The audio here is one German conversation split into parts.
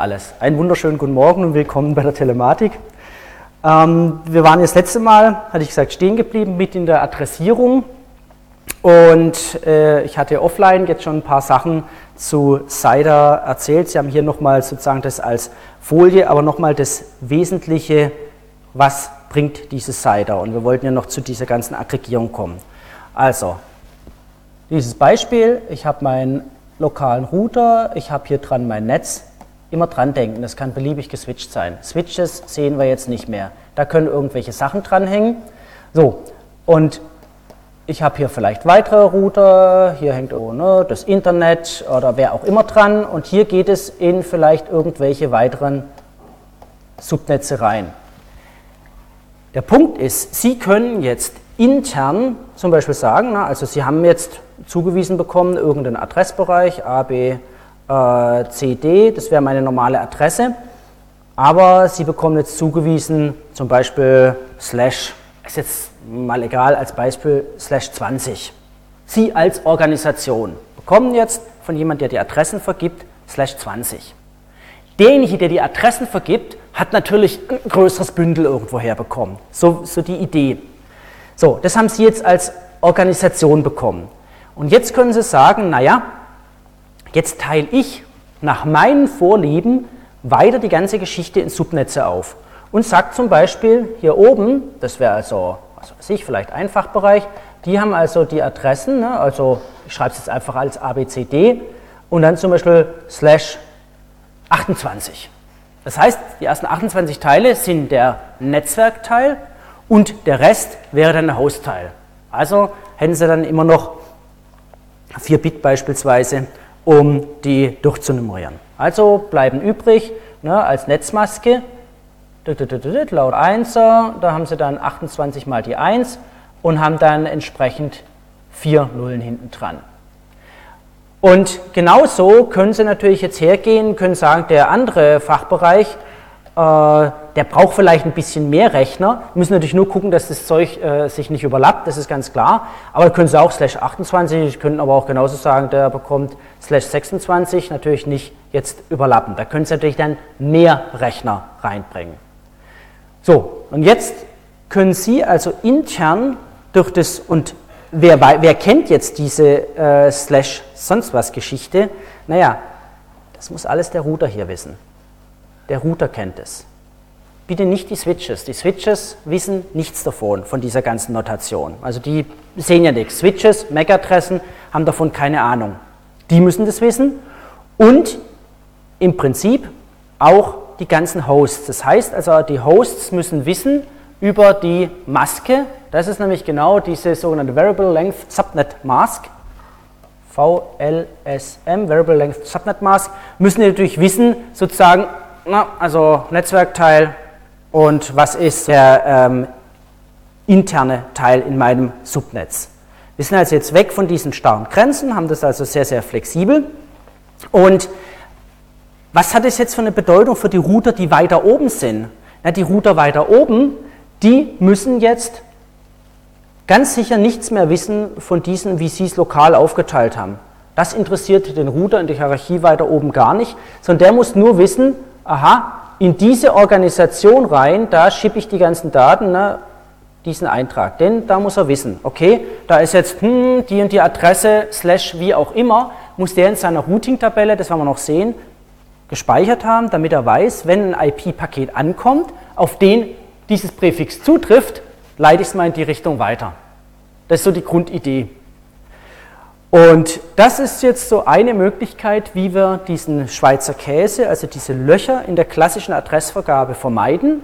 Alles. Einen wunderschönen guten Morgen und willkommen bei der Telematik. Ähm, wir waren das letzte Mal, hatte ich gesagt, stehen geblieben mit in der Adressierung und äh, ich hatte offline jetzt schon ein paar Sachen zu CIDR erzählt. Sie haben hier nochmal sozusagen das als Folie, aber nochmal das Wesentliche, was bringt dieses CIDR und wir wollten ja noch zu dieser ganzen Aggregierung kommen. Also, dieses Beispiel, ich habe meinen lokalen Router, ich habe hier dran mein Netz, immer dran denken, das kann beliebig geswitcht sein. Switches sehen wir jetzt nicht mehr. Da können irgendwelche Sachen dranhängen. So, und ich habe hier vielleicht weitere Router, hier hängt ne, das Internet oder wer auch immer dran und hier geht es in vielleicht irgendwelche weiteren Subnetze rein. Der Punkt ist, Sie können jetzt intern zum Beispiel sagen, na, also Sie haben jetzt zugewiesen bekommen, irgendeinen Adressbereich, A, B, äh, CD, das wäre meine normale Adresse, aber Sie bekommen jetzt zugewiesen zum Beispiel slash, ist jetzt mal egal als Beispiel, slash 20. Sie als Organisation bekommen jetzt von jemand, der die Adressen vergibt, slash 20. Derjenige, der die Adressen vergibt, hat natürlich ein größeres Bündel irgendwo herbekommen. So, so die Idee. So, das haben Sie jetzt als Organisation bekommen. Und jetzt können Sie sagen, naja, jetzt teile ich nach meinen Vorlieben weiter die ganze Geschichte in Subnetze auf. Und sagt zum Beispiel hier oben, das wäre also, was weiß ich, vielleicht Einfachbereich, die haben also die Adressen, ne, also ich schreibe es jetzt einfach als ABCD und dann zum Beispiel slash 28. Das heißt, die ersten 28 Teile sind der Netzwerkteil und der Rest wäre dann der Hostteil. Also hätten Sie dann immer noch 4 Bit beispielsweise, um die durchzunummerieren. Also bleiben übrig ne, als Netzmaske laut 1er, da haben Sie dann 28 mal die 1 und haben dann entsprechend 4 Nullen hinten dran. Und genauso können Sie natürlich jetzt hergehen, können sagen, der andere Fachbereich, äh, der braucht vielleicht ein bisschen mehr Rechner. Wir müssen natürlich nur gucken, dass das Zeug äh, sich nicht überlappt, das ist ganz klar. Aber können Sie auch slash 28, können aber auch genauso sagen, der bekommt slash 26, natürlich nicht jetzt überlappen. Da können Sie natürlich dann mehr Rechner reinbringen. So, und jetzt können Sie also intern durch das und wer, wer kennt jetzt diese äh, Slash sonst was Geschichte? Naja, das muss alles der Router hier wissen. Der Router kennt es. Bitte nicht die Switches. Die Switches wissen nichts davon, von dieser ganzen Notation. Also die sehen ja nichts. Switches, MAC-Adressen haben davon keine Ahnung. Die müssen das wissen. Und im Prinzip auch die ganzen Hosts. Das heißt also, die Hosts müssen wissen über die Maske, das ist nämlich genau diese sogenannte Variable Length Subnet Mask. VLSM, Variable Length Subnet Mask, müssen die natürlich wissen, sozusagen, na, also Netzwerkteil und was ist der ähm, interne Teil in meinem Subnetz. Wir sind also jetzt weg von diesen starren Grenzen, haben das also sehr, sehr flexibel. Und was hat es jetzt für eine Bedeutung für die Router, die weiter oben sind? Na, die Router weiter oben, die müssen jetzt ganz sicher nichts mehr wissen von diesen, wie sie es lokal aufgeteilt haben. Das interessiert den Router in der Hierarchie weiter oben gar nicht, sondern der muss nur wissen, aha, in diese Organisation rein, da schippe ich die ganzen Daten, ne, diesen Eintrag. Denn da muss er wissen, okay, da ist jetzt hm, die und die Adresse, slash wie auch immer, muss der in seiner Routing-Tabelle, das werden wir noch sehen, gespeichert haben, damit er weiß, wenn ein IP-Paket ankommt, auf den dieses Präfix zutrifft, leite ich es mal in die Richtung weiter. Das ist so die Grundidee. Und das ist jetzt so eine Möglichkeit, wie wir diesen Schweizer Käse, also diese Löcher in der klassischen Adressvergabe vermeiden.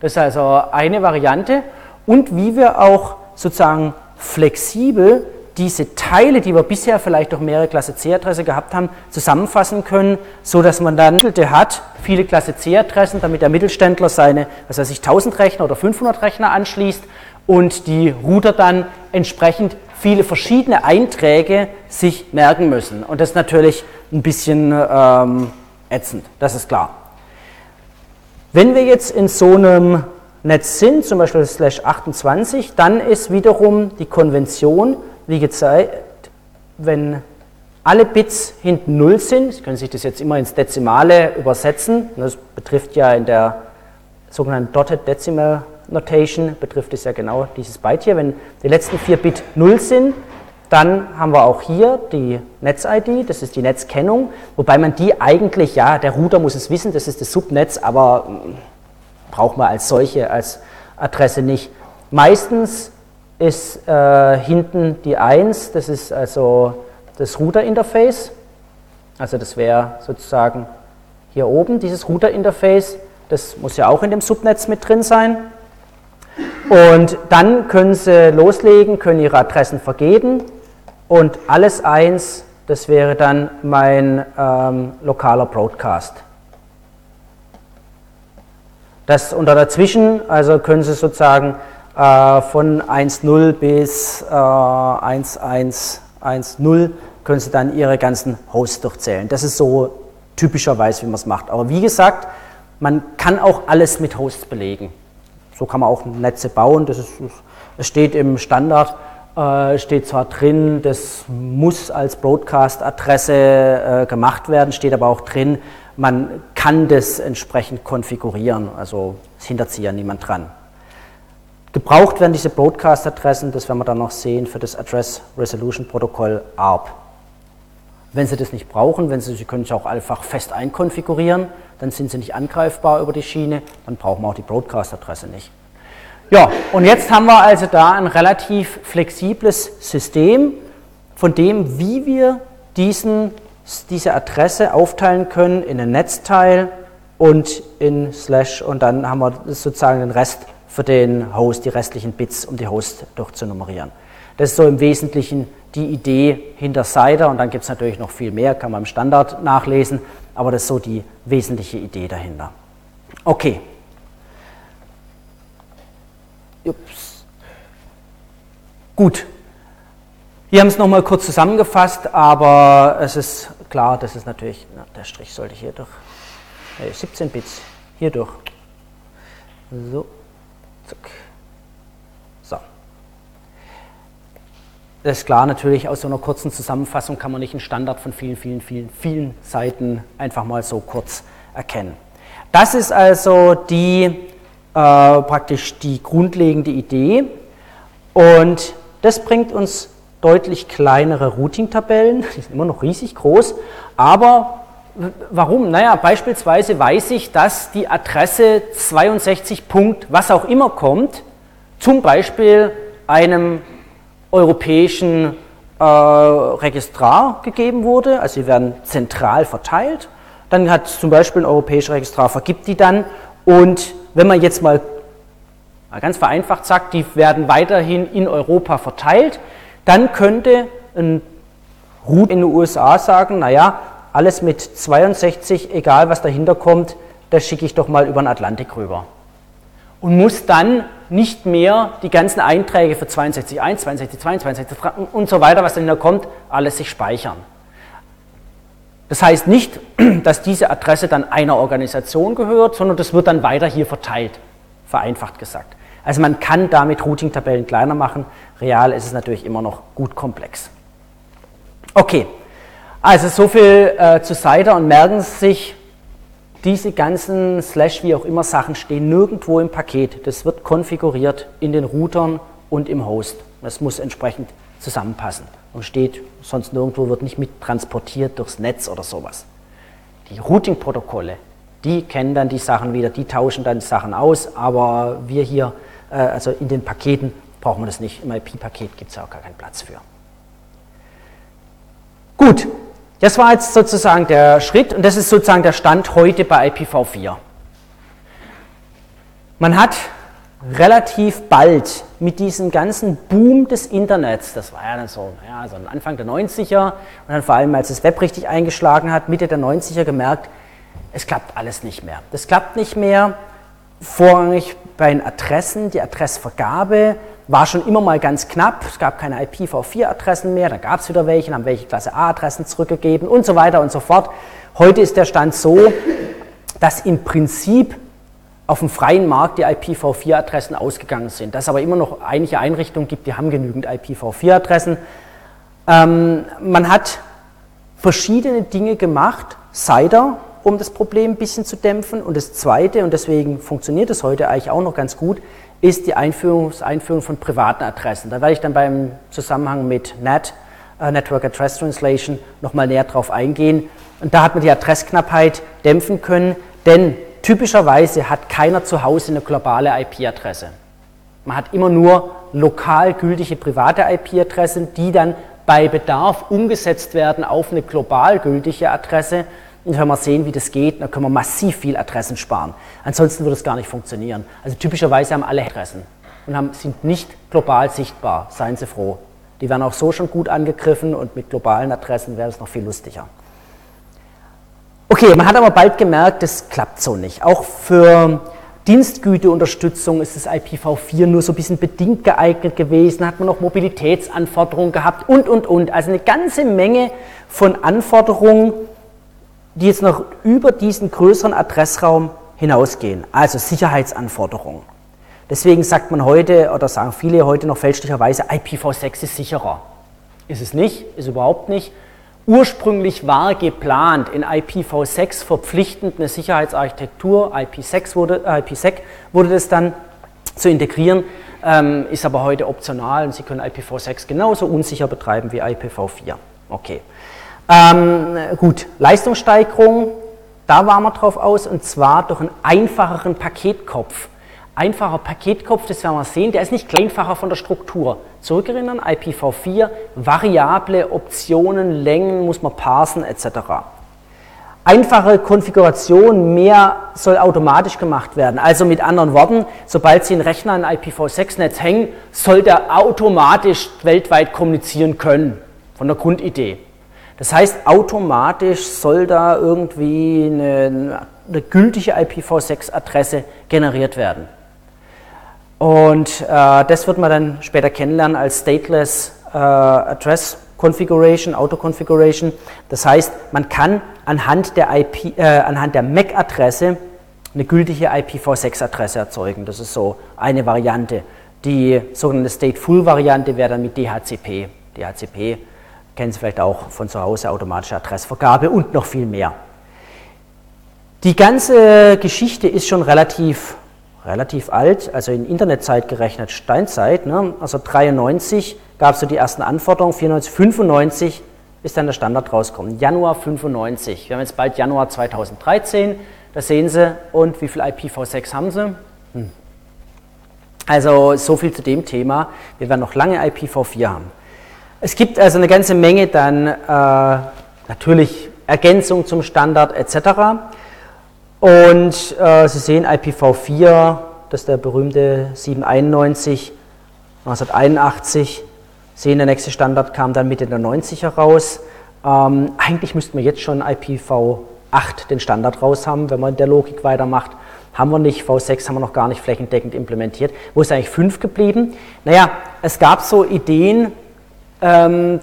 Das ist also eine Variante. Und wie wir auch sozusagen flexibel diese Teile, die wir bisher vielleicht durch mehrere Klasse C-Adresse gehabt haben, zusammenfassen können, so dass man dann hat, viele Klasse C-Adressen, damit der Mittelständler seine, was weiß ich, 1000 Rechner oder 500 Rechner anschließt und die Router dann entsprechend viele verschiedene Einträge sich merken müssen. Und das ist natürlich ein bisschen ähm, ätzend, das ist klar. Wenn wir jetzt in so einem Netz sind, zum Beispiel slash 28, dann ist wiederum die Konvention, wie gezeigt, wenn alle Bits hinten 0 sind. Sie können sich das jetzt immer ins Dezimale übersetzen. Das betrifft ja in der sogenannten Dotted Decimal Notation, betrifft es ja genau dieses Byte hier. Wenn die letzten vier Bit 0 sind, dann haben wir auch hier die Netz-ID, das ist die Netzkennung, wobei man die eigentlich, ja, der Router muss es wissen, das ist das Subnetz, aber hm, braucht man als solche, als Adresse nicht. Meistens ist äh, hinten die 1, das ist also das Router-Interface, also das wäre sozusagen hier oben, dieses Router-Interface, das muss ja auch in dem Subnetz mit drin sein. Und dann können Sie loslegen, können Ihre Adressen vergeben und alles eins, das wäre dann mein ähm, lokaler Broadcast. Das unter dazwischen, also können Sie sozusagen äh, von 1.0 bis äh, 1.1.1.0 können Sie dann Ihre ganzen Hosts durchzählen. Das ist so typischerweise, wie man es macht. Aber wie gesagt, man kann auch alles mit Hosts belegen. So kann man auch Netze bauen. Das, ist, das steht im Standard äh, steht zwar drin, das muss als Broadcast-Adresse äh, gemacht werden, steht aber auch drin, man kann das entsprechend konfigurieren, also es hindert sich ja niemand dran. Gebraucht werden diese Broadcast-Adressen, das werden wir dann noch sehen, für das Address Resolution Protokoll ARP. Wenn Sie das nicht brauchen, wenn Sie, Sie können es auch einfach fest einkonfigurieren, dann sind Sie nicht angreifbar über die Schiene, dann brauchen wir auch die Broadcast-Adresse nicht. Ja, und jetzt haben wir also da ein relativ flexibles System, von dem, wie wir diesen, diese Adresse aufteilen können in ein Netzteil und in Slash und dann haben wir sozusagen den Rest für den Host, die restlichen Bits, um die Host durchzunummerieren. Das ist so im Wesentlichen die Idee hinter Cider und dann gibt es natürlich noch viel mehr, kann man im Standard nachlesen, aber das ist so die wesentliche Idee dahinter. Okay, Ups. Gut. Wir haben es nochmal kurz zusammengefasst, aber es ist klar, das ist natürlich, na, der Strich sollte hier durch, äh, 17 Bits, hier durch. So, zack. Das ist klar, natürlich aus so einer kurzen Zusammenfassung kann man nicht einen Standard von vielen, vielen, vielen, vielen Seiten einfach mal so kurz erkennen. Das ist also die äh, praktisch die grundlegende Idee. Und das bringt uns deutlich kleinere Routing-Tabellen, die sind immer noch riesig groß, aber warum? Naja, beispielsweise weiß ich, dass die Adresse 62. Punkt, was auch immer kommt, zum Beispiel einem europäischen äh, Registrar gegeben wurde, also sie werden zentral verteilt. Dann hat zum Beispiel ein europäischer Registrar vergibt die dann und wenn man jetzt mal ganz vereinfacht sagt, die werden weiterhin in Europa verteilt, dann könnte ein Root in den USA sagen, naja, alles mit 62, egal was dahinter kommt, das schicke ich doch mal über den Atlantik rüber. Und muss dann nicht mehr die ganzen Einträge für 62.1, 62.2, 62.3 und so weiter, was dahinter kommt, alles sich speichern. Das heißt nicht, dass diese Adresse dann einer Organisation gehört, sondern das wird dann weiter hier verteilt, vereinfacht gesagt. Also man kann damit Routing-Tabellen kleiner machen, real ist es natürlich immer noch gut komplex. Okay, also so viel äh, zu Cider und merken Sie sich, diese ganzen Slash wie auch immer Sachen stehen nirgendwo im Paket. Das wird konfiguriert in den Routern und im Host. Das muss entsprechend zusammenpassen und steht sonst nirgendwo, wird nicht mit transportiert durchs Netz oder sowas. Die Routing-Protokolle, die kennen dann die Sachen wieder, die tauschen dann die Sachen aus, aber wir hier, äh, also in den Paketen, brauchen wir das nicht. Im IP-Paket gibt es ja auch gar keinen Platz für. Gut, das war jetzt sozusagen der Schritt und das ist sozusagen der Stand heute bei IPv4. Man hat relativ bald mit diesem ganzen Boom des Internets, das war ja dann so, ja, so Anfang der 90er und dann vor allem, als das Web richtig eingeschlagen hat, Mitte der 90er gemerkt, es klappt alles nicht mehr. Das klappt nicht mehr, vorrangig bei den Adressen, die Adressvergabe war schon immer mal ganz knapp, es gab keine IPv4-Adressen mehr, dann gab es wieder welche, haben welche Klasse A-Adressen zurückgegeben und so weiter und so fort. Heute ist der Stand so, dass im Prinzip auf dem freien Markt die IPv4-Adressen ausgegangen sind. Dass es aber immer noch einige Einrichtungen gibt, die haben genügend IPv4-Adressen. Ähm, man hat verschiedene Dinge gemacht, CIDR, um das Problem ein bisschen zu dämpfen. Und das Zweite, und deswegen funktioniert es heute eigentlich auch noch ganz gut, ist die Einführung, Einführung von privaten Adressen. Da werde ich dann beim Zusammenhang mit NAT, uh, Network Address Translation, nochmal näher drauf eingehen. Und da hat man die Adressknappheit dämpfen können, denn typischerweise hat keiner zu Hause eine globale IP-Adresse. Man hat immer nur lokal gültige private IP-Adressen, die dann bei Bedarf umgesetzt werden auf eine global gültige Adresse. Und wenn wir sehen, wie das geht, dann können wir massiv viel Adressen sparen. Ansonsten würde es gar nicht funktionieren. Also typischerweise haben alle Adressen und haben, sind nicht global sichtbar. Seien Sie froh. Die werden auch so schon gut angegriffen und mit globalen Adressen wäre es noch viel lustiger. Okay, man hat aber bald gemerkt, das klappt so nicht. Auch für Dienstgüteunterstützung ist das IPv4 nur so ein bisschen bedingt geeignet gewesen, hat man noch Mobilitätsanforderungen gehabt und, und, und. Also eine ganze Menge von Anforderungen, die jetzt noch über diesen größeren Adressraum hinausgehen, also Sicherheitsanforderungen. Deswegen sagt man heute, oder sagen viele heute noch fälschlicherweise, IPv6 ist sicherer. Ist es nicht, ist überhaupt nicht. Ursprünglich war geplant, in IPv6 verpflichtend eine Sicherheitsarchitektur, IPsec wurde, äh, IPsec wurde das dann zu integrieren, ähm, ist aber heute optional und Sie können IPv6 genauso unsicher betreiben wie IPv4. Okay. Ähm, gut, Leistungssteigerung, da waren wir drauf aus und zwar durch einen einfacheren Paketkopf. Einfacher Paketkopf, das werden wir sehen, der ist nicht kleinfacher von der Struktur. Zurückerinnern, IPv4, variable Optionen, Längen muss man parsen etc. Einfache Konfiguration, mehr soll automatisch gemacht werden. Also mit anderen Worten, sobald Sie einen Rechner an IPv6-Netz hängen, soll der automatisch weltweit kommunizieren können, von der Grundidee. Das heißt, automatisch soll da irgendwie eine, eine gültige IPv6-Adresse generiert werden. Und äh, das wird man dann später kennenlernen als Stateless äh, Address Configuration, Auto Configuration. Das heißt, man kann anhand der, äh, der MAC-Adresse eine gültige IPv6-Adresse erzeugen. Das ist so eine Variante. Die sogenannte Stateful-Variante wäre dann mit DHCP. DHCP kennen Sie vielleicht auch von zu Hause, automatische Adressvergabe und noch viel mehr. Die ganze Geschichte ist schon relativ relativ alt, also in Internetzeit gerechnet, Steinzeit, ne? also 93 gab es so die ersten Anforderungen, 94, 95 ist dann der Standard rausgekommen, Januar 95. Wir haben jetzt bald Januar 2013, da sehen Sie, und wie viel IPv6 haben Sie? Hm. Also so viel zu dem Thema, wir werden noch lange IPv4 haben. Es gibt also eine ganze Menge dann äh, natürlich Ergänzung zum Standard etc. Und äh, Sie sehen IPv4, das ist der berühmte 791, 1981. Sie sehen, der nächste Standard kam dann Mitte der 90er raus. Ähm, eigentlich müssten wir jetzt schon IPv8 den Standard raus haben, wenn man in der Logik weitermacht. Haben wir nicht, V6 haben wir noch gar nicht flächendeckend implementiert. Wo ist eigentlich 5 geblieben? Naja, es gab so Ideen, ähm,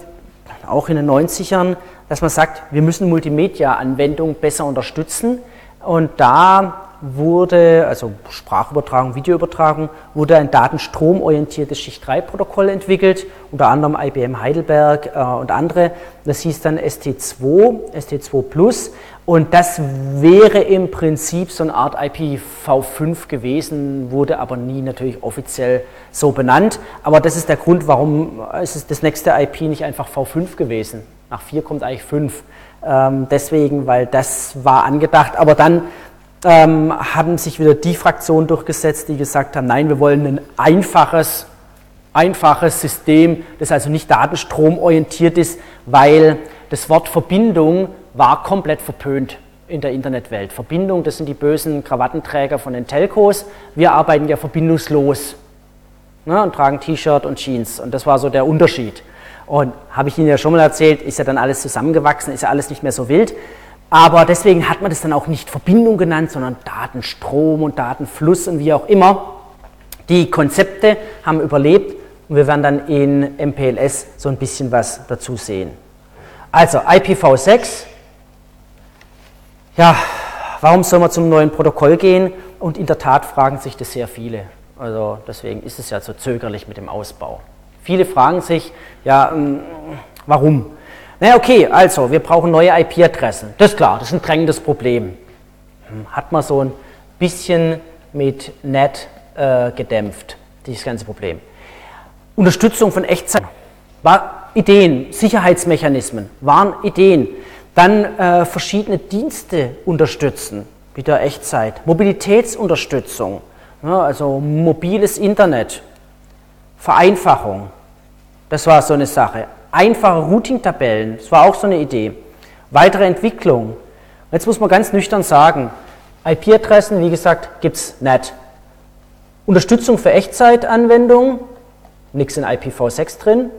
auch in den 90ern, dass man sagt, wir müssen Multimedia-Anwendungen besser unterstützen. Und da wurde, also Sprachübertragung, Videoübertragung, wurde ein datenstromorientiertes Schicht-3-Protokoll entwickelt, unter anderem IBM Heidelberg äh, und andere. Das hieß dann ST2, ST2 Plus. Und das wäre im Prinzip so eine Art IPv5 gewesen, wurde aber nie natürlich offiziell so benannt. Aber das ist der Grund, warum ist das nächste IP nicht einfach V5 gewesen. Nach 4 kommt eigentlich 5. Ähm, deswegen, weil das war angedacht. Aber dann ähm, haben sich wieder die Fraktionen durchgesetzt, die gesagt haben, nein, wir wollen ein einfaches, einfaches System, das also nicht datenstromorientiert ist, weil das Wort Verbindung war komplett verpönt in der Internetwelt. Verbindung, das sind die bösen Krawattenträger von den Telcos. Wir arbeiten ja verbindungslos ne, und tragen T-Shirt und Jeans. Und das war so der Unterschied. Und habe ich Ihnen ja schon mal erzählt, ist ja dann alles zusammengewachsen, ist ja alles nicht mehr so wild. Aber deswegen hat man das dann auch nicht Verbindung genannt, sondern Datenstrom und Datenfluss und wie auch immer. Die Konzepte haben überlebt und wir werden dann in MPLS so ein bisschen was dazu sehen. Also IPv6. Ja, warum soll man zum neuen Protokoll gehen? Und in der Tat fragen sich das sehr viele. Also deswegen ist es ja so zögerlich mit dem Ausbau. Viele fragen sich, ja, ähm, warum? Naja, okay, also wir brauchen neue IP-Adressen. Das ist klar, das ist ein drängendes Problem. Hm, hat man so ein bisschen mit NET äh, gedämpft, dieses ganze Problem. Unterstützung von Echtzeit. War Ideen, Sicherheitsmechanismen waren Ideen. Dann äh, verschiedene Dienste unterstützen, wieder Echtzeit. Mobilitätsunterstützung, ja, also mobiles Internet, Vereinfachung. Das war so eine Sache. Einfache Routing-Tabellen, das war auch so eine Idee. Weitere Entwicklung. Jetzt muss man ganz nüchtern sagen, IP-Adressen, wie gesagt, gibt es nicht. Unterstützung für Echtzeitanwendungen, nichts in IPv6 drin.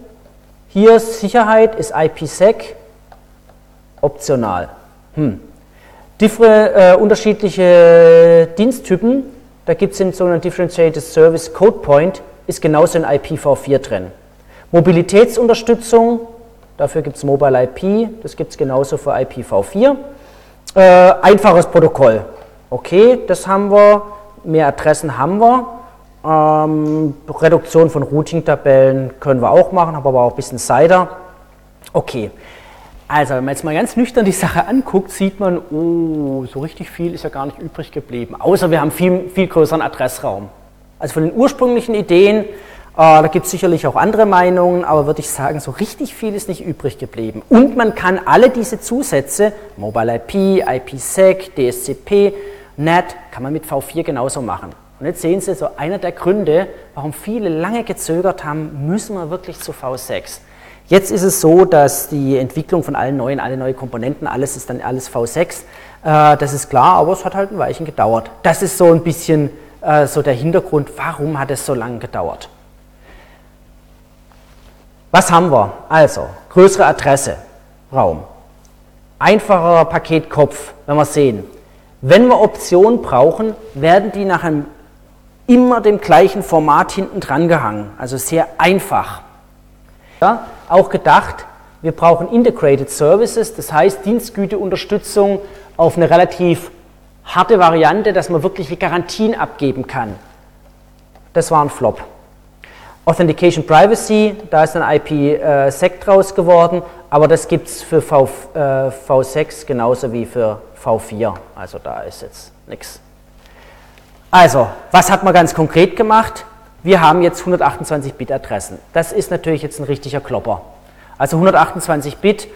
Hier Sicherheit ist IPsec optional. Hm. Differ, äh, unterschiedliche Diensttypen, da gibt es den sogenannten Differentiated Service Code Point, ist genauso in IPv4 drin. Mobilitätsunterstützung, dafür gibt es Mobile IP, das gibt es genauso für IPv4. Äh, einfaches Protokoll, okay, das haben wir, mehr Adressen haben wir. Ähm, Reduktion von Routing-Tabellen können wir auch machen, aber auch ein bisschen Cider. Okay, also wenn man jetzt mal ganz nüchtern die Sache anguckt, sieht man, oh, so richtig viel ist ja gar nicht übrig geblieben, außer wir haben viel, viel größeren Adressraum. Also von den ursprünglichen Ideen, äh, da gibt es sicherlich auch andere Meinungen, aber würde ich sagen, so richtig viel ist nicht übrig geblieben. Und man kann alle diese Zusätze, Mobile IP, IPsec, DSCP, NAT, kann man mit V4 genauso machen. Und jetzt sehen Sie, so einer der Gründe, warum viele lange gezögert haben, müssen wir wirklich zu V6. Jetzt ist es so, dass die Entwicklung von allen neuen, alle neue Komponenten, alles ist dann alles V6. Äh, das ist klar, aber es hat halt ein Weilchen gedauert. Das ist so ein bisschen äh, so der Hintergrund, warum hat es so lange gedauert. Was haben wir? Also, größere Adresse, Raum. Einfacherer Paketkopf, wenn wir sehen. Wenn wir Optionen brauchen, werden die nach einem immer dem gleichen Format hinten dran gehangen, also sehr einfach. Ja, auch gedacht, wir brauchen Integrated Services, das heißt Dienstgüteunterstützung auf eine relativ harte Variante, dass man wirkliche Garantien abgeben kann. Das war ein Flop. Authentication Privacy, da ist ein IPsec äh, draus geworden, aber das gibt es für v, äh, V6 genauso wie für V4, also da ist jetzt nichts. Also, was hat man ganz konkret gemacht? Wir haben jetzt 128-Bit-Adressen. Das ist natürlich jetzt ein richtiger Klopper. Also 128 Bit, äh,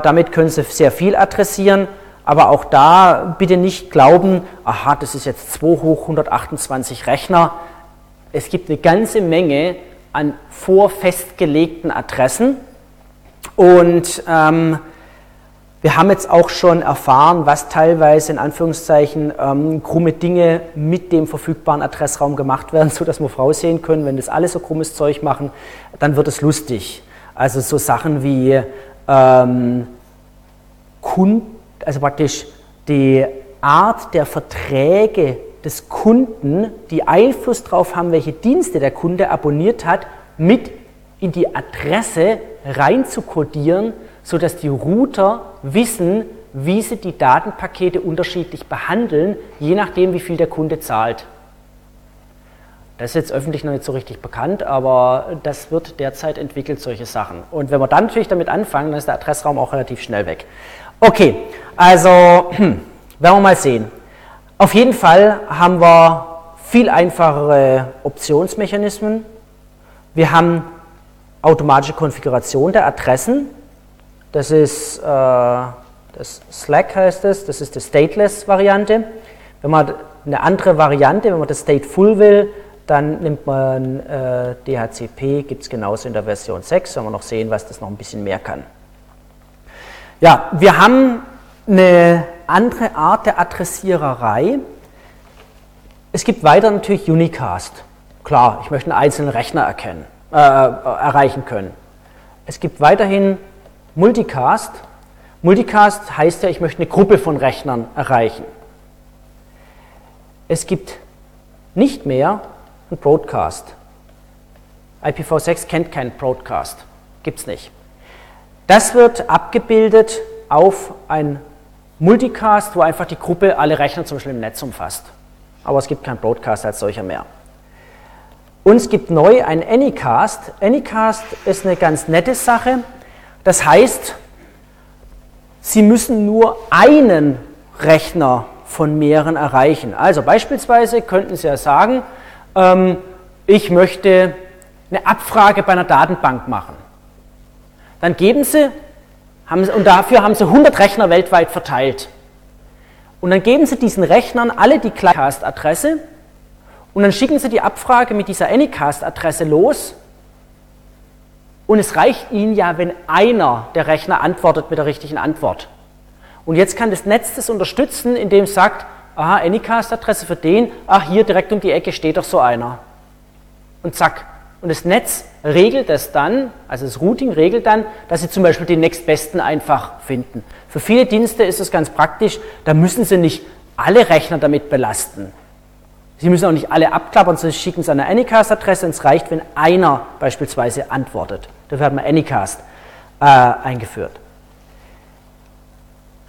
damit können Sie sehr viel adressieren, aber auch da bitte nicht glauben, aha, das ist jetzt 2 hoch 128 Rechner. Es gibt eine ganze Menge an vorfestgelegten Adressen und ähm, wir haben jetzt auch schon erfahren, was teilweise in Anführungszeichen ähm, krumme Dinge mit dem verfügbaren Adressraum gemacht werden, sodass wir voraussehen können, wenn das alles so krummes Zeug machen, dann wird es lustig. Also so Sachen wie ähm, Kund, also praktisch die Art der Verträge des Kunden, die Einfluss darauf haben, welche Dienste der Kunde abonniert hat, mit in die Adresse rein zu kodieren, sodass die Router wissen, wie sie die Datenpakete unterschiedlich behandeln, je nachdem, wie viel der Kunde zahlt. Das ist jetzt öffentlich noch nicht so richtig bekannt, aber das wird derzeit entwickelt, solche Sachen. Und wenn wir dann natürlich damit anfangen, dann ist der Adressraum auch relativ schnell weg. Okay, also werden wir mal sehen. Auf jeden Fall haben wir viel einfachere Optionsmechanismen. Wir haben automatische Konfiguration der Adressen. Das ist äh, das Slack heißt es, das ist die Stateless-Variante. Wenn man eine andere Variante, wenn man das Stateful will, dann nimmt man äh, DHCP, gibt es genauso in der Version 6, wenn wir noch sehen, was das noch ein bisschen mehr kann. Ja, wir haben eine andere Art der Adressiererei. Es gibt weiter natürlich Unicast. Klar, ich möchte einen einzelnen Rechner erkennen, äh, erreichen können. Es gibt weiterhin Multicast. Multicast heißt ja, ich möchte eine Gruppe von Rechnern erreichen. Es gibt nicht mehr einen Broadcast. IPv6 kennt keinen Broadcast, gibt es nicht. Das wird abgebildet auf ein Multicast, wo einfach die Gruppe alle Rechner zum Beispiel im Netz umfasst. Aber es gibt keinen Broadcast als solcher mehr. Und es gibt neu ein Anycast. Anycast ist eine ganz nette Sache. Das heißt, Sie müssen nur einen Rechner von mehreren erreichen. Also beispielsweise könnten Sie ja sagen, ähm, ich möchte eine Abfrage bei einer Datenbank machen. Dann geben Sie, haben Sie, und dafür haben Sie 100 Rechner weltweit verteilt. Und dann geben Sie diesen Rechnern alle die Clientcast-Adresse und dann schicken Sie die Abfrage mit dieser Anycast-Adresse los. Und es reicht Ihnen ja, wenn einer der Rechner antwortet mit der richtigen Antwort. Und jetzt kann das Netz das unterstützen, indem es sagt, aha, Anycast-Adresse für den, ach, hier direkt um die Ecke steht doch so einer. Und zack. Und das Netz regelt das dann, also das Routing regelt dann, dass Sie zum Beispiel den nächstbesten einfach finden. Für viele Dienste ist es ganz praktisch, da müssen Sie nicht alle Rechner damit belasten. Sie müssen auch nicht alle abklappern, sondern Sie schicken es an eine Anycast-Adresse und es reicht, wenn einer beispielsweise antwortet. Dafür hat man Anycast äh, eingeführt.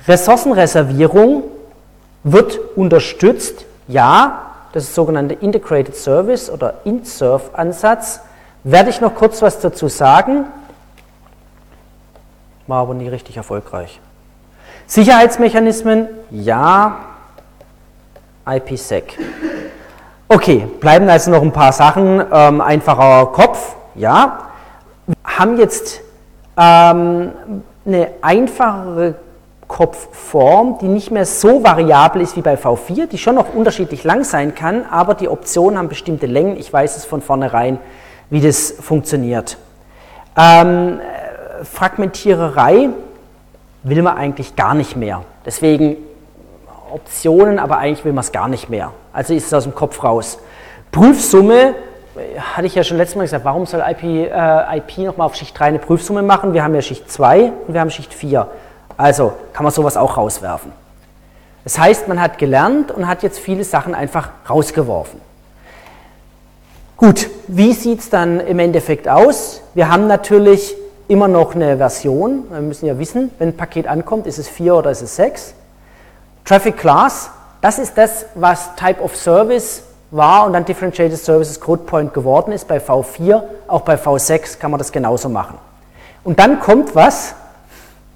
Ressourcenreservierung wird unterstützt, ja, das ist sogenannte Integrated Service oder INSERV-Ansatz. Werde ich noch kurz was dazu sagen, war aber nie richtig erfolgreich. Sicherheitsmechanismen, ja, IPsec. Okay, bleiben also noch ein paar Sachen. Ähm, einfacher Kopf, ja. Wir haben jetzt ähm, eine einfachere Kopfform, die nicht mehr so variabel ist wie bei V4, die schon noch unterschiedlich lang sein kann, aber die Optionen haben bestimmte Längen. Ich weiß es von vornherein, wie das funktioniert. Ähm, Fragmentiererei will man eigentlich gar nicht mehr. Deswegen Optionen, aber eigentlich will man es gar nicht mehr. Also ist es aus dem Kopf raus. Prüfsumme, hatte ich ja schon letztes Mal gesagt, warum soll IP, äh, IP nochmal auf Schicht 3 eine Prüfsumme machen? Wir haben ja Schicht 2 und wir haben Schicht 4. Also kann man sowas auch rauswerfen. Das heißt, man hat gelernt und hat jetzt viele Sachen einfach rausgeworfen. Gut, wie sieht es dann im Endeffekt aus? Wir haben natürlich immer noch eine Version. Wir müssen ja wissen, wenn ein Paket ankommt, ist es 4 oder ist es 6. Traffic Class, das ist das, was Type of Service war und dann Differentiated Services Code Point geworden ist bei V4. Auch bei V6 kann man das genauso machen. Und dann kommt was,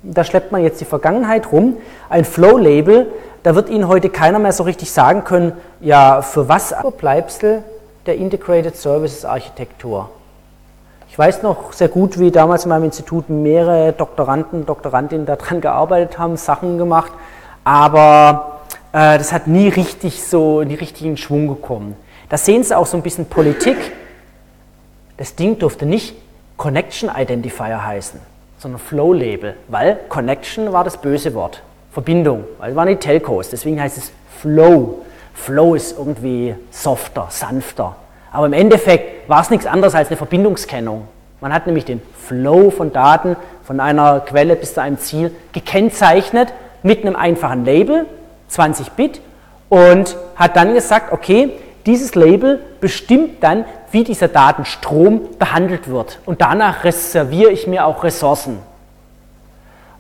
da schleppt man jetzt die Vergangenheit rum, ein Flow-Label, da wird Ihnen heute keiner mehr so richtig sagen können, ja, für was du der Integrated Services Architektur. Ich weiß noch sehr gut, wie damals in meinem Institut mehrere Doktoranden, Doktorandinnen daran gearbeitet haben, Sachen gemacht, aber äh, das hat nie richtig so in den richtigen Schwung gekommen. Da sehen Sie auch so ein bisschen Politik. Das Ding durfte nicht Connection Identifier heißen sondern Flow-Label, weil Connection war das böse Wort, Verbindung, weil es waren die Telcos, deswegen heißt es Flow. Flow ist irgendwie softer, sanfter. Aber im Endeffekt war es nichts anderes als eine Verbindungskennung. Man hat nämlich den Flow von Daten von einer Quelle bis zu einem Ziel gekennzeichnet mit einem einfachen Label, 20 Bit, und hat dann gesagt, okay, dieses Label bestimmt dann, wie dieser Datenstrom behandelt wird. Und danach reserviere ich mir auch Ressourcen.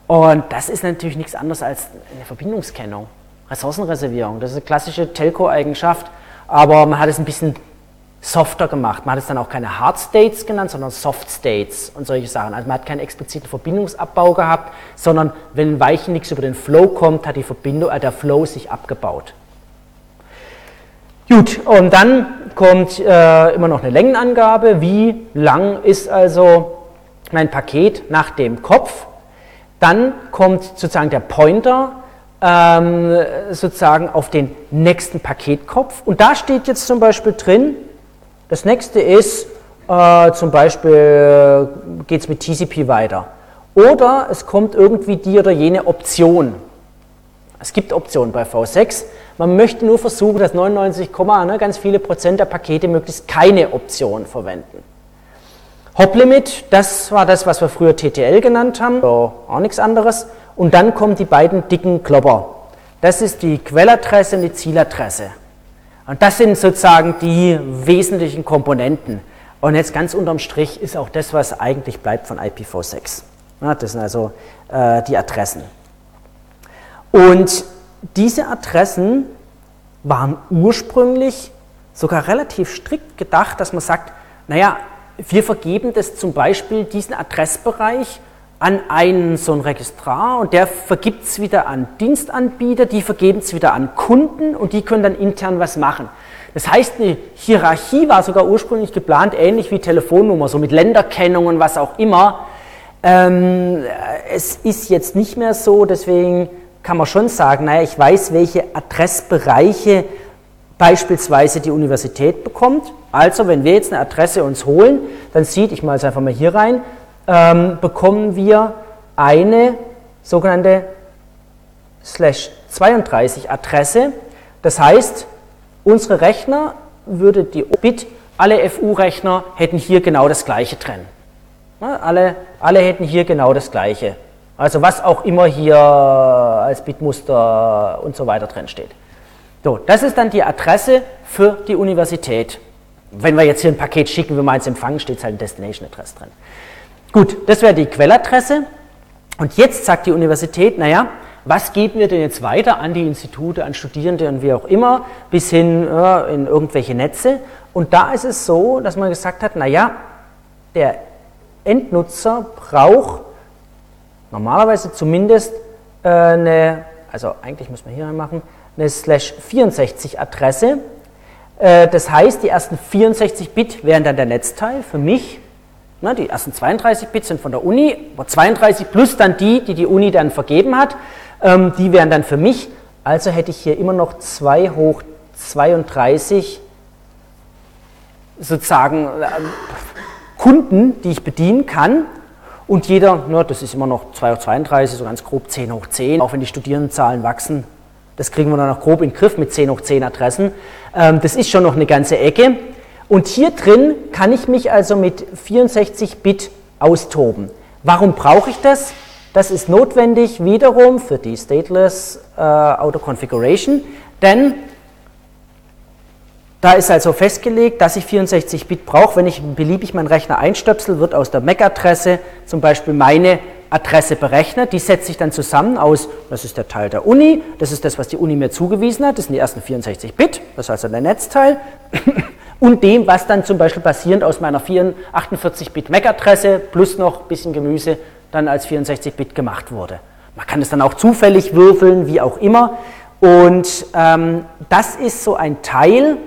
Und das ist natürlich nichts anderes als eine Verbindungskennung, Ressourcenreservierung. Das ist eine klassische Telco-Eigenschaft, aber man hat es ein bisschen softer gemacht. Man hat es dann auch keine Hard States genannt, sondern Soft States und solche Sachen. Also man hat keinen expliziten Verbindungsabbau gehabt, sondern wenn ein Weichen nichts über den Flow kommt, hat die Verbindung, äh, der Flow sich abgebaut. Gut, und dann kommt äh, immer noch eine Längenangabe. Wie lang ist also mein Paket nach dem Kopf? Dann kommt sozusagen der Pointer ähm, sozusagen auf den nächsten Paketkopf. Und da steht jetzt zum Beispiel drin, das nächste ist äh, zum Beispiel, äh, geht es mit TCP weiter. Oder es kommt irgendwie die oder jene Option. Es gibt Optionen bei V6. Man möchte nur versuchen, dass 99, ne, ganz viele Prozent der Pakete möglichst keine Option verwenden. Hop-Limit, das war das, was wir früher TTL genannt haben, so auch nichts anderes. Und dann kommen die beiden dicken Klopper. Das ist die Quelladresse und die Zieladresse. Und das sind sozusagen die wesentlichen Komponenten. Und jetzt ganz unterm Strich ist auch das, was eigentlich bleibt von IPv6. Ja, das sind also äh, die Adressen. Und diese Adressen waren ursprünglich sogar relativ strikt gedacht, dass man sagt, naja, wir vergeben das zum Beispiel diesen Adressbereich an einen so ein Registrar und der vergibt es wieder an Dienstanbieter, die vergeben es wieder an Kunden und die können dann intern was machen. Das heißt, eine Hierarchie war sogar ursprünglich geplant, ähnlich wie Telefonnummer, so mit Länderkennung und was auch immer. Ähm, es ist jetzt nicht mehr so, deswegen kann man schon sagen, naja, ich weiß, welche Adressbereiche beispielsweise die Universität bekommt. Also, wenn wir jetzt eine Adresse uns holen, dann sieht, ich mache es einfach mal hier rein, ähm, bekommen wir eine sogenannte slash 32 Adresse. Das heißt, unsere Rechner würde die Bit, alle FU-Rechner hätten hier genau das gleiche drin. alle, alle hätten hier genau das gleiche. Also was auch immer hier als Bitmuster und so weiter drin steht. So, das ist dann die Adresse für die Universität. Wenn wir jetzt hier ein Paket schicken, wenn wir eins empfangen, steht es halt ein Destination Address drin. Gut, das wäre die Quelladresse. Und jetzt sagt die Universität, naja, was geben wir denn jetzt weiter an die Institute, an Studierende und wie auch immer, bis hin äh, in irgendwelche Netze? Und da ist es so, dass man gesagt hat, naja, der Endnutzer braucht normalerweise zumindest äh, eine, also eigentlich muss man hier machen, eine slash 64 Adresse. Äh, das heißt, die ersten 64 Bit wären dann der Netzteil für mich. Ne, die ersten 32 Bit sind von der Uni, aber 32 plus dann die, die die Uni dann vergeben hat, ähm, die wären dann für mich. Also hätte ich hier immer noch 2 hoch 32 sozusagen äh, Kunden, die ich bedienen kann. Und jeder, ne, das ist immer noch 2 hoch 32, so ganz grob 10 hoch 10, auch wenn die Studierendenzahlen wachsen. Das kriegen wir dann noch grob in den Griff mit 10 hoch 10 Adressen. Ähm, das ist schon noch eine ganze Ecke. Und hier drin kann ich mich also mit 64 Bit austoben. Warum brauche ich das? Das ist notwendig wiederum für die Stateless äh, Auto Configuration, denn da ist also festgelegt, dass ich 64 Bit brauche. Wenn ich beliebig meinen Rechner einstöpsel, wird aus der MAC-Adresse zum Beispiel meine Adresse berechnet. Die setze ich dann zusammen aus, das ist der Teil der Uni, das ist das, was die Uni mir zugewiesen hat, das sind die ersten 64 Bit, das ist also der Netzteil, und dem, was dann zum Beispiel basierend aus meiner 48-Bit MAC-Adresse plus noch ein bisschen Gemüse dann als 64-Bit gemacht wurde. Man kann es dann auch zufällig würfeln, wie auch immer. Und ähm, das ist so ein Teil,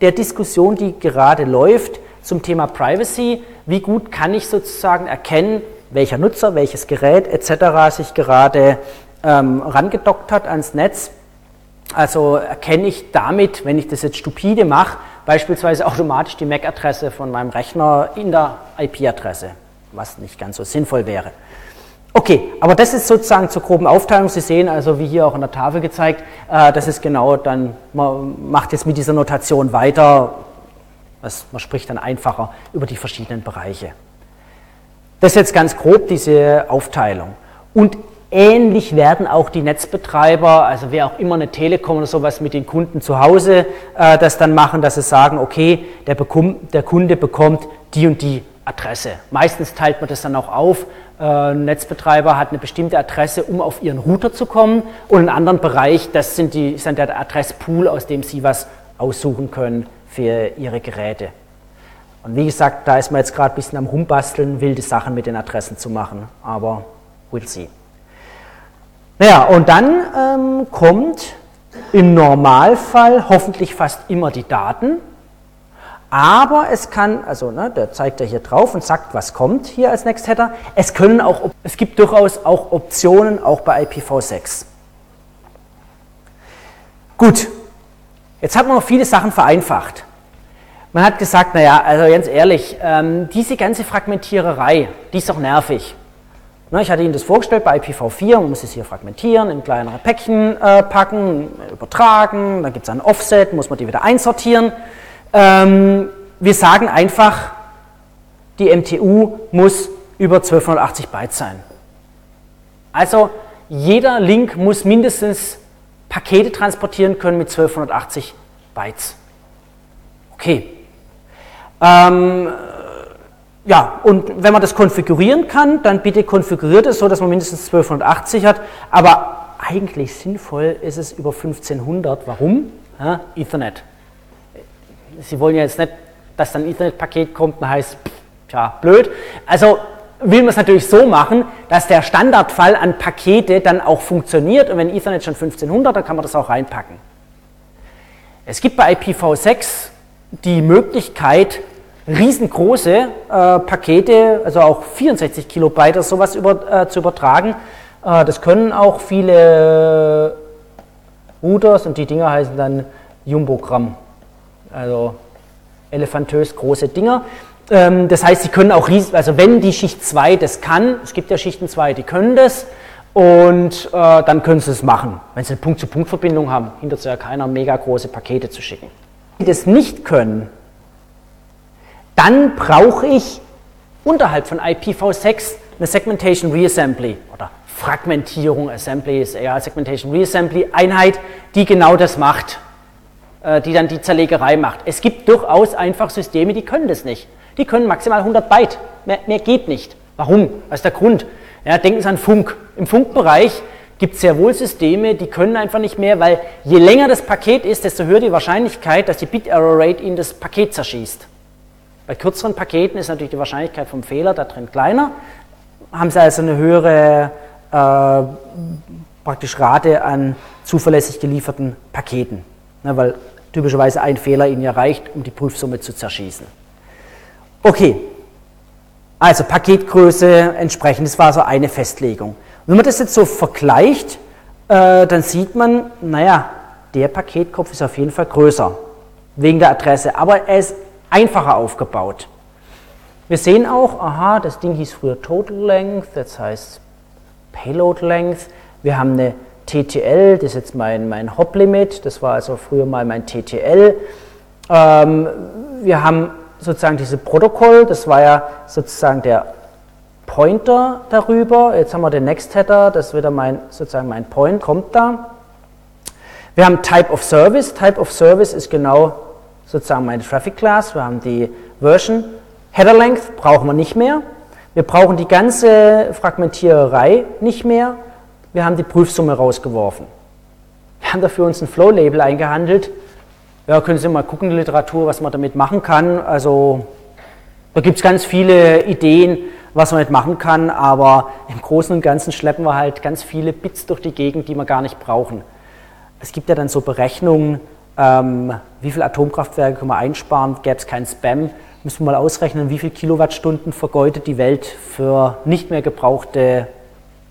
der Diskussion, die gerade läuft zum Thema Privacy. Wie gut kann ich sozusagen erkennen, welcher Nutzer, welches Gerät etc. sich gerade ähm, rangedockt hat ans Netz? Also erkenne ich damit, wenn ich das jetzt stupide mache, beispielsweise automatisch die MAC-Adresse von meinem Rechner in der IP-Adresse, was nicht ganz so sinnvoll wäre. Okay, aber das ist sozusagen zur groben Aufteilung. Sie sehen also, wie hier auch an der Tafel gezeigt, äh, das ist genau dann, man macht jetzt mit dieser Notation weiter, man spricht dann einfacher über die verschiedenen Bereiche. Das ist jetzt ganz grob diese Aufteilung. Und ähnlich werden auch die Netzbetreiber, also wer auch immer eine Telekom oder sowas mit den Kunden zu Hause äh, das dann machen, dass sie sagen, okay, der, bekommt, der Kunde bekommt die und die Adresse. Meistens teilt man das dann auch auf. Äh, ein Netzbetreiber hat eine bestimmte Adresse, um auf ihren Router zu kommen und einen anderen Bereich, das sind, die, sind der Adresspool, aus dem Sie was aussuchen können für Ihre Geräte. Und wie gesagt, da ist man jetzt gerade ein bisschen am Rumbasteln, wilde Sachen mit den Adressen zu machen, aber we'll see. Naja, und dann ähm, kommt im Normalfall hoffentlich fast immer die Daten aber es kann, also ne, der zeigt ja hier drauf und sagt, was kommt hier als Next Header. Es können auch, es gibt durchaus auch Optionen, auch bei IPv6. Gut, jetzt hat man noch viele Sachen vereinfacht. Man hat gesagt, naja, also ganz ehrlich, ähm, diese ganze Fragmentiererei, die ist doch nervig. Ich hatte Ihnen das vorgestellt bei IPv4, man muss es hier fragmentieren, in kleinere Päckchen äh, packen, übertragen, dann gibt es ein Offset, muss man die wieder einsortieren. Ähm, wir sagen einfach, die MTU muss über 1280 Byte sein. Also jeder Link muss mindestens Pakete transportieren können mit 1280 Bytes. Okay. Ähm, ja, und wenn man das konfigurieren kann, dann bitte konfiguriert es so, dass man mindestens 1280 hat. Aber eigentlich sinnvoll ist es über 1500. Warum? Ja, Ethernet. Sie wollen ja jetzt nicht, dass dann ein Internetpaket kommt und heißt, tja, blöd. Also will man es natürlich so machen, dass der Standardfall an Pakete dann auch funktioniert und wenn Ethernet schon 1500, dann kann man das auch reinpacken. Es gibt bei IPv6 die Möglichkeit, riesengroße äh, Pakete, also auch 64 Kilobyte oder sowas über, äh, zu übertragen. Äh, das können auch viele Routers und die Dinger heißen dann Jumbogramm, also elefantös große Dinger. Ähm, das heißt, sie können auch, also wenn die Schicht 2 das kann, es gibt ja Schichten 2, die können das, und äh, dann können sie es machen, wenn sie eine Punkt-zu-Punkt-Verbindung haben, hindert es ja keiner, mega große Pakete zu schicken. Die das nicht können, dann brauche ich unterhalb von IPv6 eine Segmentation Reassembly oder Fragmentierung, Assembly ist eher Segmentation Reassembly Einheit, die genau das macht, äh, die dann die Zerlegerei macht. Es gibt durchaus einfach Systeme, die können das nicht. Die können maximal 100 Byte, mehr, mehr geht nicht. Warum? Was ist der Grund? Ja, denken Sie an Funk. Im Funkbereich gibt es sehr wohl Systeme, die können einfach nicht mehr, weil je länger das Paket ist, desto höher die Wahrscheinlichkeit, dass die Bit-Error-Rate Ihnen das Paket zerschießt. Bei kürzeren Paketen ist natürlich die Wahrscheinlichkeit vom Fehler da drin kleiner. Haben Sie also eine höhere äh, praktisch Rate an zuverlässig gelieferten Paketen, ne, weil typischerweise ein Fehler Ihnen ja reicht, um die Prüfsumme zu zerschießen. Okay, also Paketgröße entsprechend, das war so eine Festlegung. Wenn man das jetzt so vergleicht, äh, dann sieht man, naja, der Paketkopf ist auf jeden Fall größer, wegen der Adresse, aber er ist einfacher aufgebaut. Wir sehen auch, aha, das Ding hieß früher Total Length, das heißt Payload Length. Wir haben eine TTL, das ist jetzt mein, mein Hop-Limit, das war also früher mal mein TTL. Ähm, wir haben sozusagen diese Protokoll, das war ja sozusagen der Pointer darüber. Jetzt haben wir den Next Header, das wieder mein, sozusagen mein Point, kommt da. Wir haben Type of Service. Type of Service ist genau sozusagen meine Traffic Class. Wir haben die Version. Header Length brauchen wir nicht mehr. Wir brauchen die ganze Fragmentiererei nicht mehr. Wir haben die Prüfsumme rausgeworfen. Wir haben dafür uns ein Flow-Label eingehandelt. Ja, können Sie mal gucken der Literatur, was man damit machen kann. Also da gibt es ganz viele Ideen, was man damit machen kann, aber im Großen und Ganzen schleppen wir halt ganz viele Bits durch die Gegend, die wir gar nicht brauchen. Es gibt ja dann so Berechnungen, ähm, wie viele Atomkraftwerke können wir einsparen, gäbe es keinen Spam. Müssen wir mal ausrechnen, wie viele Kilowattstunden vergeudet die Welt für nicht mehr gebrauchte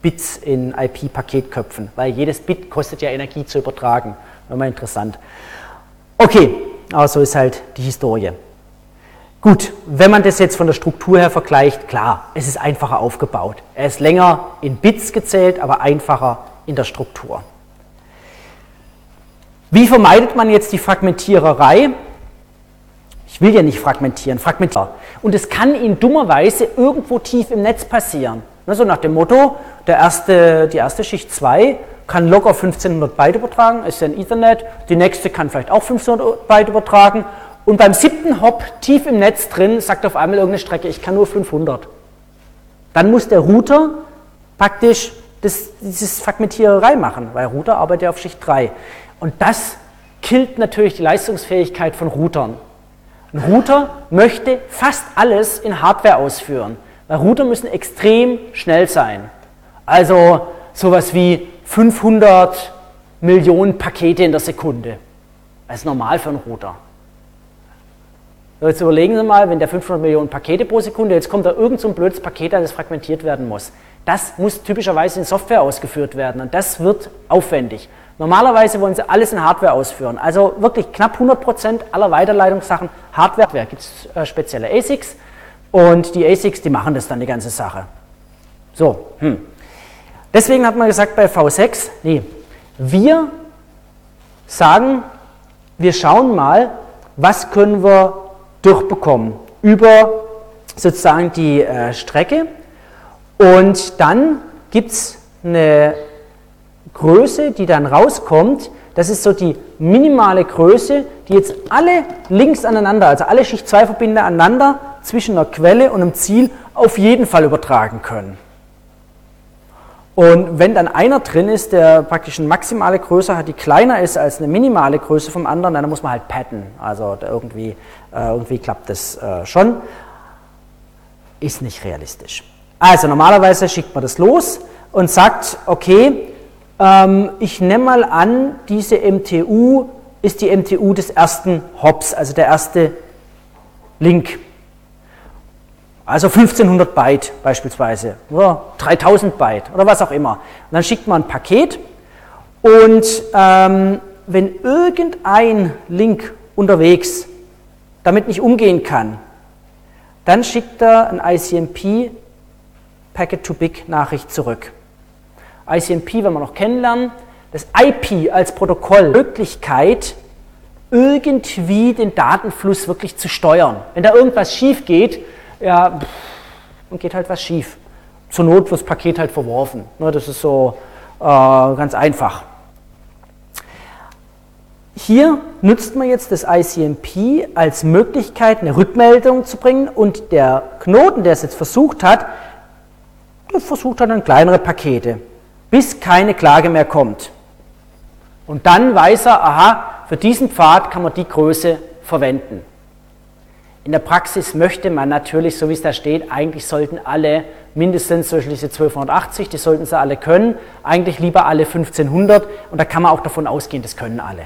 Bits in IP-Paketköpfen, weil jedes Bit kostet ja Energie zu übertragen. Immer interessant. Okay, aber so ist halt die Historie. Gut, wenn man das jetzt von der Struktur her vergleicht, klar, es ist einfacher aufgebaut. Er ist länger in Bits gezählt, aber einfacher in der Struktur. Wie vermeidet man jetzt die Fragmentiererei? Ich will ja nicht fragmentieren, fragmentieren. Und es kann Ihnen dummerweise irgendwo tief im Netz passieren. So nach dem Motto, der erste, die erste Schicht 2 kann locker 1500 Byte übertragen, ist ja ein Ethernet. Die nächste kann vielleicht auch 500 Byte übertragen. Und beim siebten Hop tief im Netz drin sagt auf einmal irgendeine Strecke, ich kann nur 500. Dann muss der Router praktisch das, dieses Fragmentiererei machen, weil Router arbeitet ja auf Schicht 3. Und das killt natürlich die Leistungsfähigkeit von Routern. Ein Router möchte fast alles in Hardware ausführen, weil Router müssen extrem schnell sein. Also sowas wie 500 Millionen Pakete in der Sekunde. Das ist normal für einen Router. Jetzt überlegen Sie mal, wenn der 500 Millionen Pakete pro Sekunde, jetzt kommt da irgend so ein blödes Paket, das fragmentiert werden muss. Das muss typischerweise in Software ausgeführt werden und das wird aufwendig. Normalerweise wollen Sie alles in Hardware ausführen. Also wirklich knapp 100% aller Weiterleitungssachen Hardware. Gibt es äh, spezielle ASICs und die ASICs, die machen das dann die ganze Sache. So, hm. Deswegen hat man gesagt bei V6, nee, wir sagen, wir schauen mal, was können wir durchbekommen über sozusagen die äh, Strecke und dann gibt es eine Größe, die dann rauskommt, das ist so die minimale Größe, die jetzt alle Links aneinander, also alle Schicht 2 Verbinde aneinander zwischen einer Quelle und einem Ziel auf jeden Fall übertragen können. Und wenn dann einer drin ist, der praktisch eine maximale Größe hat, die kleiner ist als eine minimale Größe vom anderen, dann muss man halt patten. Also irgendwie, äh, irgendwie klappt das äh, schon. Ist nicht realistisch. Also normalerweise schickt man das los und sagt, okay, ich nehme mal an, diese MTU ist die MTU des ersten Hops, also der erste Link. Also 1500 Byte beispielsweise oder 3000 Byte oder was auch immer. Und dann schickt man ein Paket und ähm, wenn irgendein Link unterwegs damit nicht umgehen kann, dann schickt er ein ICMP Packet-to-Big-Nachricht zurück. ICMP, wenn wir noch kennenlernen, das IP als Protokoll, Möglichkeit, irgendwie den Datenfluss wirklich zu steuern. Wenn da irgendwas schief geht, ja, dann geht halt was schief. Zur Not wird das Paket halt verworfen. Ne, das ist so äh, ganz einfach. Hier nutzt man jetzt das ICMP als Möglichkeit, eine Rückmeldung zu bringen und der Knoten, der es jetzt versucht hat, versucht hat dann kleinere Pakete, bis keine Klage mehr kommt. Und dann weiß er, aha, für diesen Pfad kann man die Größe verwenden. In der Praxis möchte man natürlich, so wie es da steht, eigentlich sollten alle mindestens zum Beispiel diese 1280, die sollten sie alle können, eigentlich lieber alle 1500 und da kann man auch davon ausgehen, das können alle.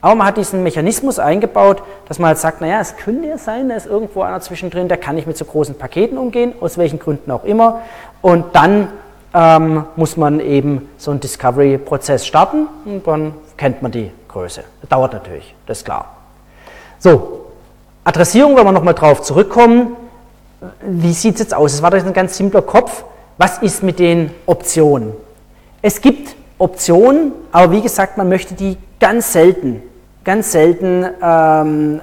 Aber man hat diesen Mechanismus eingebaut, dass man halt sagt, naja, es könnte ja sein, da ist irgendwo einer zwischendrin, der kann nicht mit so großen Paketen umgehen, aus welchen Gründen auch immer. Und dann ähm, muss man eben so einen Discovery-Prozess starten und dann kennt man die Größe. Das dauert natürlich, das ist klar. So, Adressierung, wenn wir nochmal drauf zurückkommen, wie sieht es jetzt aus? Es war doch ein ganz simpler Kopf. Was ist mit den Optionen? Es gibt Optionen, aber wie gesagt, man möchte die ganz selten, ganz selten ähm,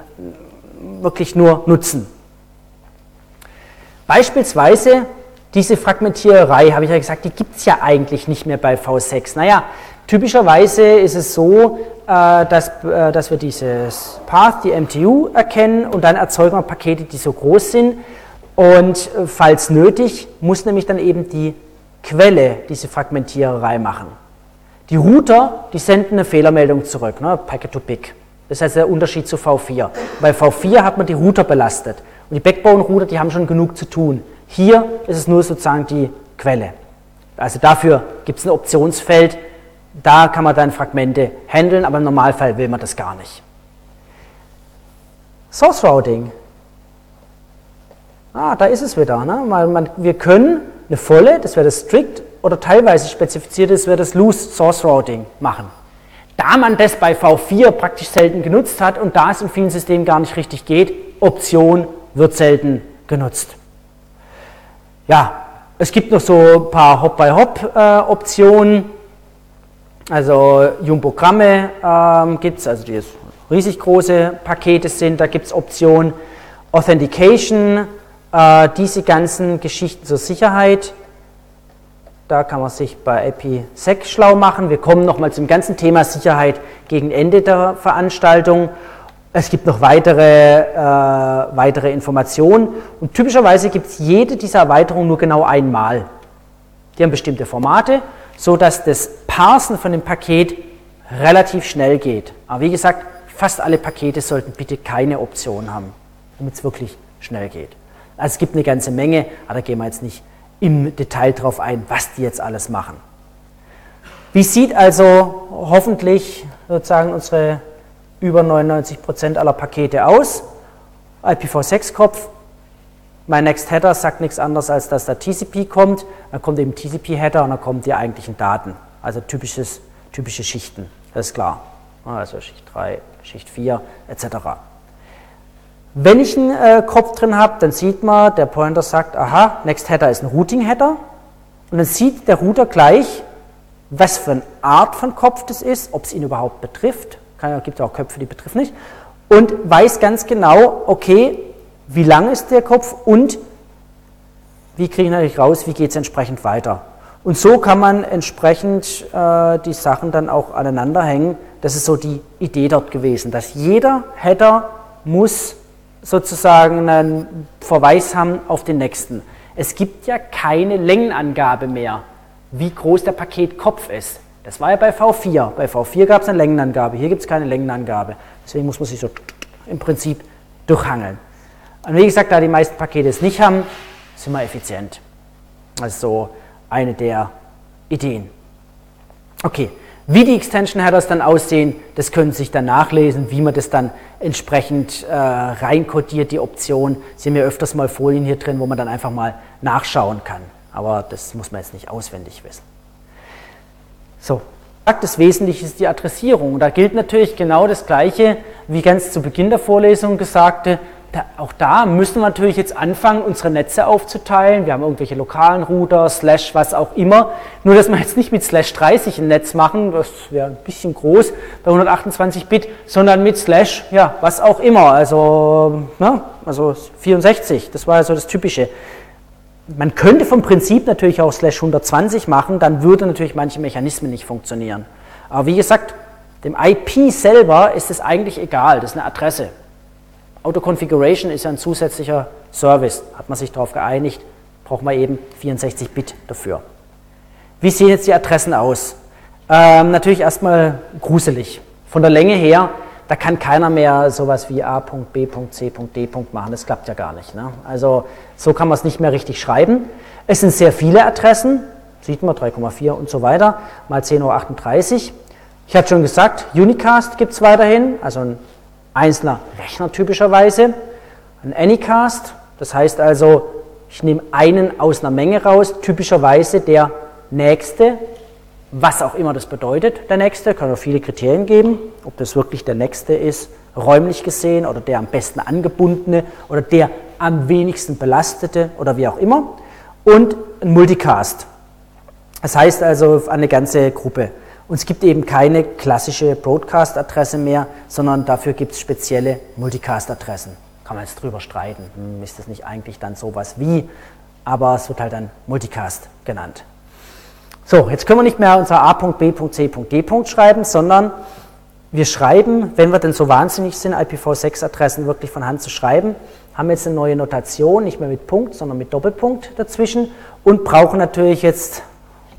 wirklich nur nutzen. Beispielsweise diese Fragmentiererei, habe ich ja gesagt, die gibt es ja eigentlich nicht mehr bei V6. Naja, typischerweise ist es so, äh, dass, äh, dass wir dieses Path, die MTU, erkennen und dann erzeugen wir Pakete, die so groß sind. Und äh, falls nötig, muss nämlich dann eben die Quelle diese Fragmentiererei machen. Die Router, die senden eine Fehlermeldung zurück, ne, Packet to Big. Das heißt der Unterschied zu V4. Bei V4 hat man die Router belastet. Und die Backbone-Router, die haben schon genug zu tun. Hier ist es nur sozusagen die Quelle. Also dafür gibt es ein Optionsfeld, da kann man dann Fragmente handeln, aber im Normalfall will man das gar nicht. Source Routing. Ah, da ist es wieder. Ne? Man, wir können eine volle, das wäre das Strict, oder teilweise spezifiziert ist, wird das Loose Source Routing machen. Da man das bei V4 praktisch selten genutzt hat und da es in vielen Systemen gar nicht richtig geht, Option wird selten genutzt. Ja, es gibt noch so ein paar Hop-by-Hop-Optionen. Also Jumbogramme ähm, gibt es, also die riesig große Pakete sind, da gibt es Optionen. Authentication, äh, diese ganzen Geschichten zur Sicherheit da kann man sich bei IPsec schlau machen. Wir kommen nochmal zum ganzen Thema Sicherheit gegen Ende der Veranstaltung. Es gibt noch weitere, äh, weitere Informationen und typischerweise gibt es jede dieser Erweiterungen nur genau einmal. Die haben bestimmte Formate, sodass das Parsen von dem Paket relativ schnell geht. Aber wie gesagt, fast alle Pakete sollten bitte keine Option haben, damit es wirklich schnell geht. Also es gibt eine ganze Menge, aber da gehen wir jetzt nicht im Detail darauf ein, was die jetzt alles machen. Wie sieht also hoffentlich sozusagen unsere über 99 Prozent aller Pakete aus? IPv6-Kopf, mein Next Header sagt nichts anderes, als dass der TCP kommt. Dann kommt eben TCP-Header und dann kommen die eigentlichen Daten. Also typisches, typische Schichten, das ist klar. Also Schicht 3, Schicht 4 etc. Wenn ich einen äh, Kopf drin habe, dann sieht man, der Pointer sagt, aha, Next Header ist ein Routing Header. Und dann sieht der Router gleich, was für eine Art von Kopf das ist, ob es ihn überhaupt betrifft. Es gibt auch Köpfe, die betreffen nicht. Und weiß ganz genau, okay, wie lang ist der Kopf und wie kriege ich natürlich raus, wie geht es entsprechend weiter. Und so kann man entsprechend äh, die Sachen dann auch aneinander hängen. Das ist so die Idee dort gewesen, dass jeder Header muss sozusagen einen Verweis haben auf den nächsten. Es gibt ja keine Längenangabe mehr, wie groß der Paketkopf ist. Das war ja bei V4. Bei V4 gab es eine Längenangabe, hier gibt es keine Längenangabe. Deswegen muss man sich so im Prinzip durchhangeln. Und wie gesagt, da die meisten Pakete es nicht haben, sind wir effizient. Das ist so eine der Ideen. Okay, wie die Extension Headers dann aussehen, das können Sie sich dann nachlesen, wie man das dann entsprechend äh, reinkodiert, die Option. Sie haben ja öfters mal Folien hier drin, wo man dann einfach mal nachschauen kann. Aber das muss man jetzt nicht auswendig wissen. So, das Wesentliche ist die Adressierung. Da gilt natürlich genau das Gleiche, wie ganz zu Beginn der Vorlesung gesagte, da, auch da müssen wir natürlich jetzt anfangen, unsere Netze aufzuteilen. Wir haben irgendwelche lokalen Router, Slash, was auch immer. Nur, dass wir jetzt nicht mit Slash 30 ein Netz machen, das wäre ein bisschen groß bei 128 Bit, sondern mit Slash, ja, was auch immer. Also, ne, also 64, das war so das Typische. Man könnte vom Prinzip natürlich auch Slash 120 machen, dann würde natürlich manche Mechanismen nicht funktionieren. Aber wie gesagt, dem IP selber ist es eigentlich egal, das ist eine Adresse. Auto-Configuration ist ja ein zusätzlicher Service, hat man sich darauf geeinigt, braucht man eben 64 Bit dafür. Wie sehen jetzt die Adressen aus? Ähm, natürlich erstmal gruselig. Von der Länge her, da kann keiner mehr sowas wie A.B.C.D. machen, das klappt ja gar nicht. Ne? Also so kann man es nicht mehr richtig schreiben. Es sind sehr viele Adressen, sieht man 3,4 und so weiter, mal 10.38 Uhr. Ich hatte schon gesagt, Unicast gibt es weiterhin, also ein einzelner Rechner typischerweise, ein Anycast, das heißt also, ich nehme einen aus einer Menge raus, typischerweise der nächste, was auch immer das bedeutet, der nächste, kann auch viele Kriterien geben, ob das wirklich der nächste ist, räumlich gesehen oder der am besten angebundene oder der am wenigsten belastete oder wie auch immer. Und ein Multicast. Das heißt also eine ganze Gruppe. Und es gibt eben keine klassische Broadcast-Adresse mehr, sondern dafür gibt es spezielle Multicast-Adressen. Kann man jetzt drüber streiten. Hm, ist das nicht eigentlich dann sowas wie? Aber es wird halt dann Multicast genannt. So, jetzt können wir nicht mehr unser A.B.C.D. schreiben, sondern wir schreiben, wenn wir denn so wahnsinnig sind, IPv6-Adressen wirklich von Hand zu schreiben, haben jetzt eine neue Notation, nicht mehr mit Punkt, sondern mit Doppelpunkt dazwischen und brauchen natürlich jetzt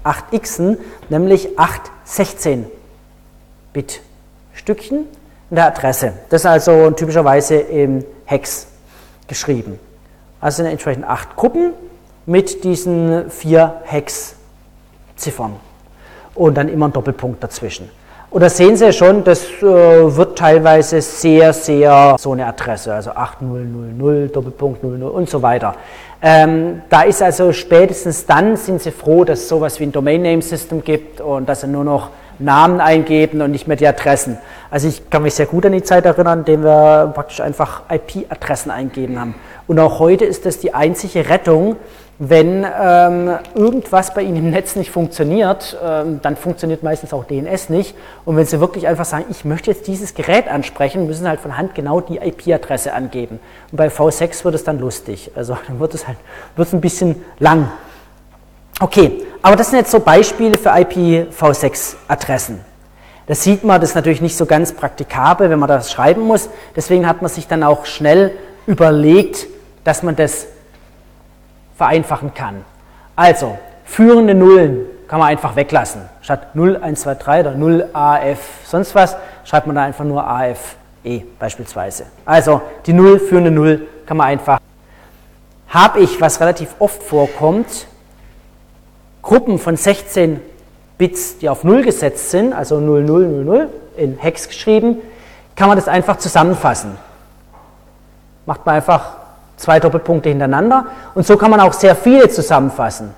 8 Xen, nämlich 8 16-Bit-Stückchen in der Adresse. Das ist also typischerweise im Hex geschrieben. Also sind entsprechend 8 Gruppen mit diesen vier Hex-Ziffern und dann immer ein Doppelpunkt dazwischen. Und da sehen Sie schon, das äh, wird teilweise sehr, sehr so eine Adresse, also 8000, Doppelpunkt 00 und so weiter. Ähm, da ist also spätestens dann sind Sie froh, dass es sowas wie ein Domain Name System gibt und dass Sie nur noch Namen eingeben und nicht mehr die Adressen. Also ich kann mich sehr gut an die Zeit erinnern, in der wir praktisch einfach IP-Adressen eingeben haben. Und auch heute ist das die einzige Rettung, wenn ähm, irgendwas bei Ihnen im Netz nicht funktioniert, ähm, dann funktioniert meistens auch DNS nicht. Und wenn Sie wirklich einfach sagen, ich möchte jetzt dieses Gerät ansprechen, müssen Sie halt von Hand genau die IP-Adresse angeben. Und bei V6 wird es dann lustig. Also dann wird es halt wird es ein bisschen lang. Okay, aber das sind jetzt so Beispiele für IPv6-Adressen. Das sieht man, das ist natürlich nicht so ganz praktikabel, wenn man das schreiben muss. Deswegen hat man sich dann auch schnell überlegt, dass man das vereinfachen kann. Also, führende Nullen kann man einfach weglassen. Statt 0, 1, 2, 3 oder 0 AF sonst was, schreibt man da einfach nur AFE beispielsweise. Also, die Null, führende Null kann man einfach. Habe ich, was relativ oft vorkommt, Gruppen von 16 Bits, die auf 0 gesetzt sind, also 0, 0, 0, 0, in Hex geschrieben, kann man das einfach zusammenfassen. Macht man einfach zwei Doppelpunkte hintereinander. Und so kann man auch sehr viele zusammenfassen.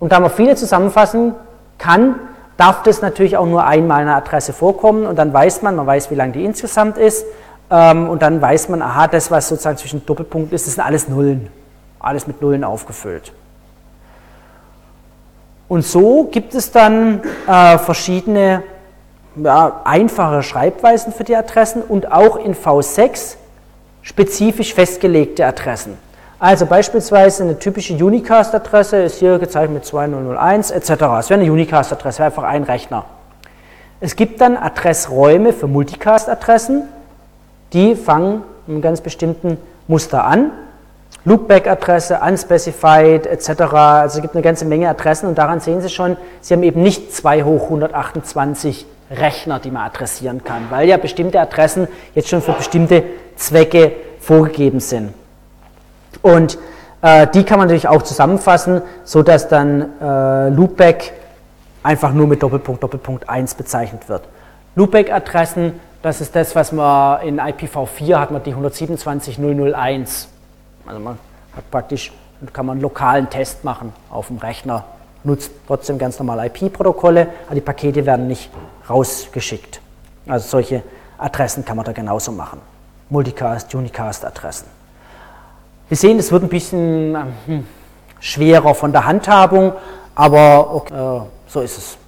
Und da man viele zusammenfassen kann, darf das natürlich auch nur einmal eine Adresse vorkommen und dann weiß man, man weiß, wie lang die insgesamt ist ähm, und dann weiß man, aha, das, was sozusagen zwischen Doppelpunkten ist, das sind alles Nullen, alles mit Nullen aufgefüllt. Und so gibt es dann äh, verschiedene ja, einfache Schreibweisen für die Adressen und auch in V6 spezifisch festgelegte Adressen. Also beispielsweise eine typische Unicast-Adresse ist hier gezeichnet mit 2001 etc. Es wäre eine Unicast-Adresse, einfach ein Rechner. Es gibt dann Adressräume für Multicast-Adressen, die fangen einem ganz bestimmten Muster an. Loopback-Adresse, unspecified etc. Also es gibt eine ganze Menge Adressen und daran sehen Sie schon, Sie haben eben nicht 2 hoch 128 Rechner, die man adressieren kann, weil ja bestimmte Adressen jetzt schon für bestimmte Zwecke vorgegeben sind. Und Äh, die kann man natürlich auch zusammenfassen, sodass dann äh, Loopback einfach nur mit Doppelpunkt, Doppelpunkt 1 bezeichnet wird. Loopback-Adressen, das ist das, was man in IPv4 hat, man die 127.001. Also man hat praktisch, kann man einen lokalen Test machen auf dem Rechner, nutzt trotzdem ganz normal IP-Protokolle, aber die Pakete werden nicht rausgeschickt. Also solche Adressen kann man da genauso machen. Multicast, Unicast-Adressen. Wir sehen, es wird ein bisschen hm, schwerer von der Handhabung, aber okay, äh, so ist es.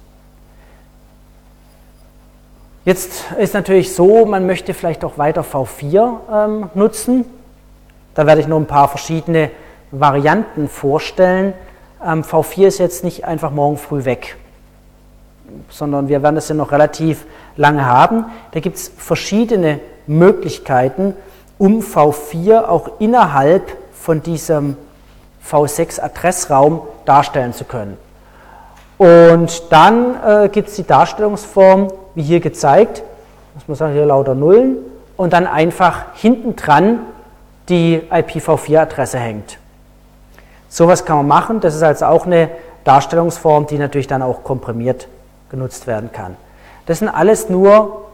Jetzt ist natürlich so, man möchte vielleicht auch weiter V4 ähm, nutzen. Da werde ich noch ein paar verschiedene Varianten vorstellen. Ähm, V4 ist jetzt nicht einfach morgen früh weg, sondern wir werden das ja noch relativ lange haben. Da gibt es verschiedene Möglichkeiten, um V4 auch innerhalb von diesem V6-Adressraum darstellen zu können. Und dann äh, gibt es die Darstellungsform, wie hier gezeigt, muss man sagen, hier lauter Nullen, und dann einfach hinten dran die IPv4-Adresse hängt. Sowas kann man machen, das ist also auch eine Darstellungsform, die natürlich dann auch komprimiert genutzt werden kann. Das sind alles nur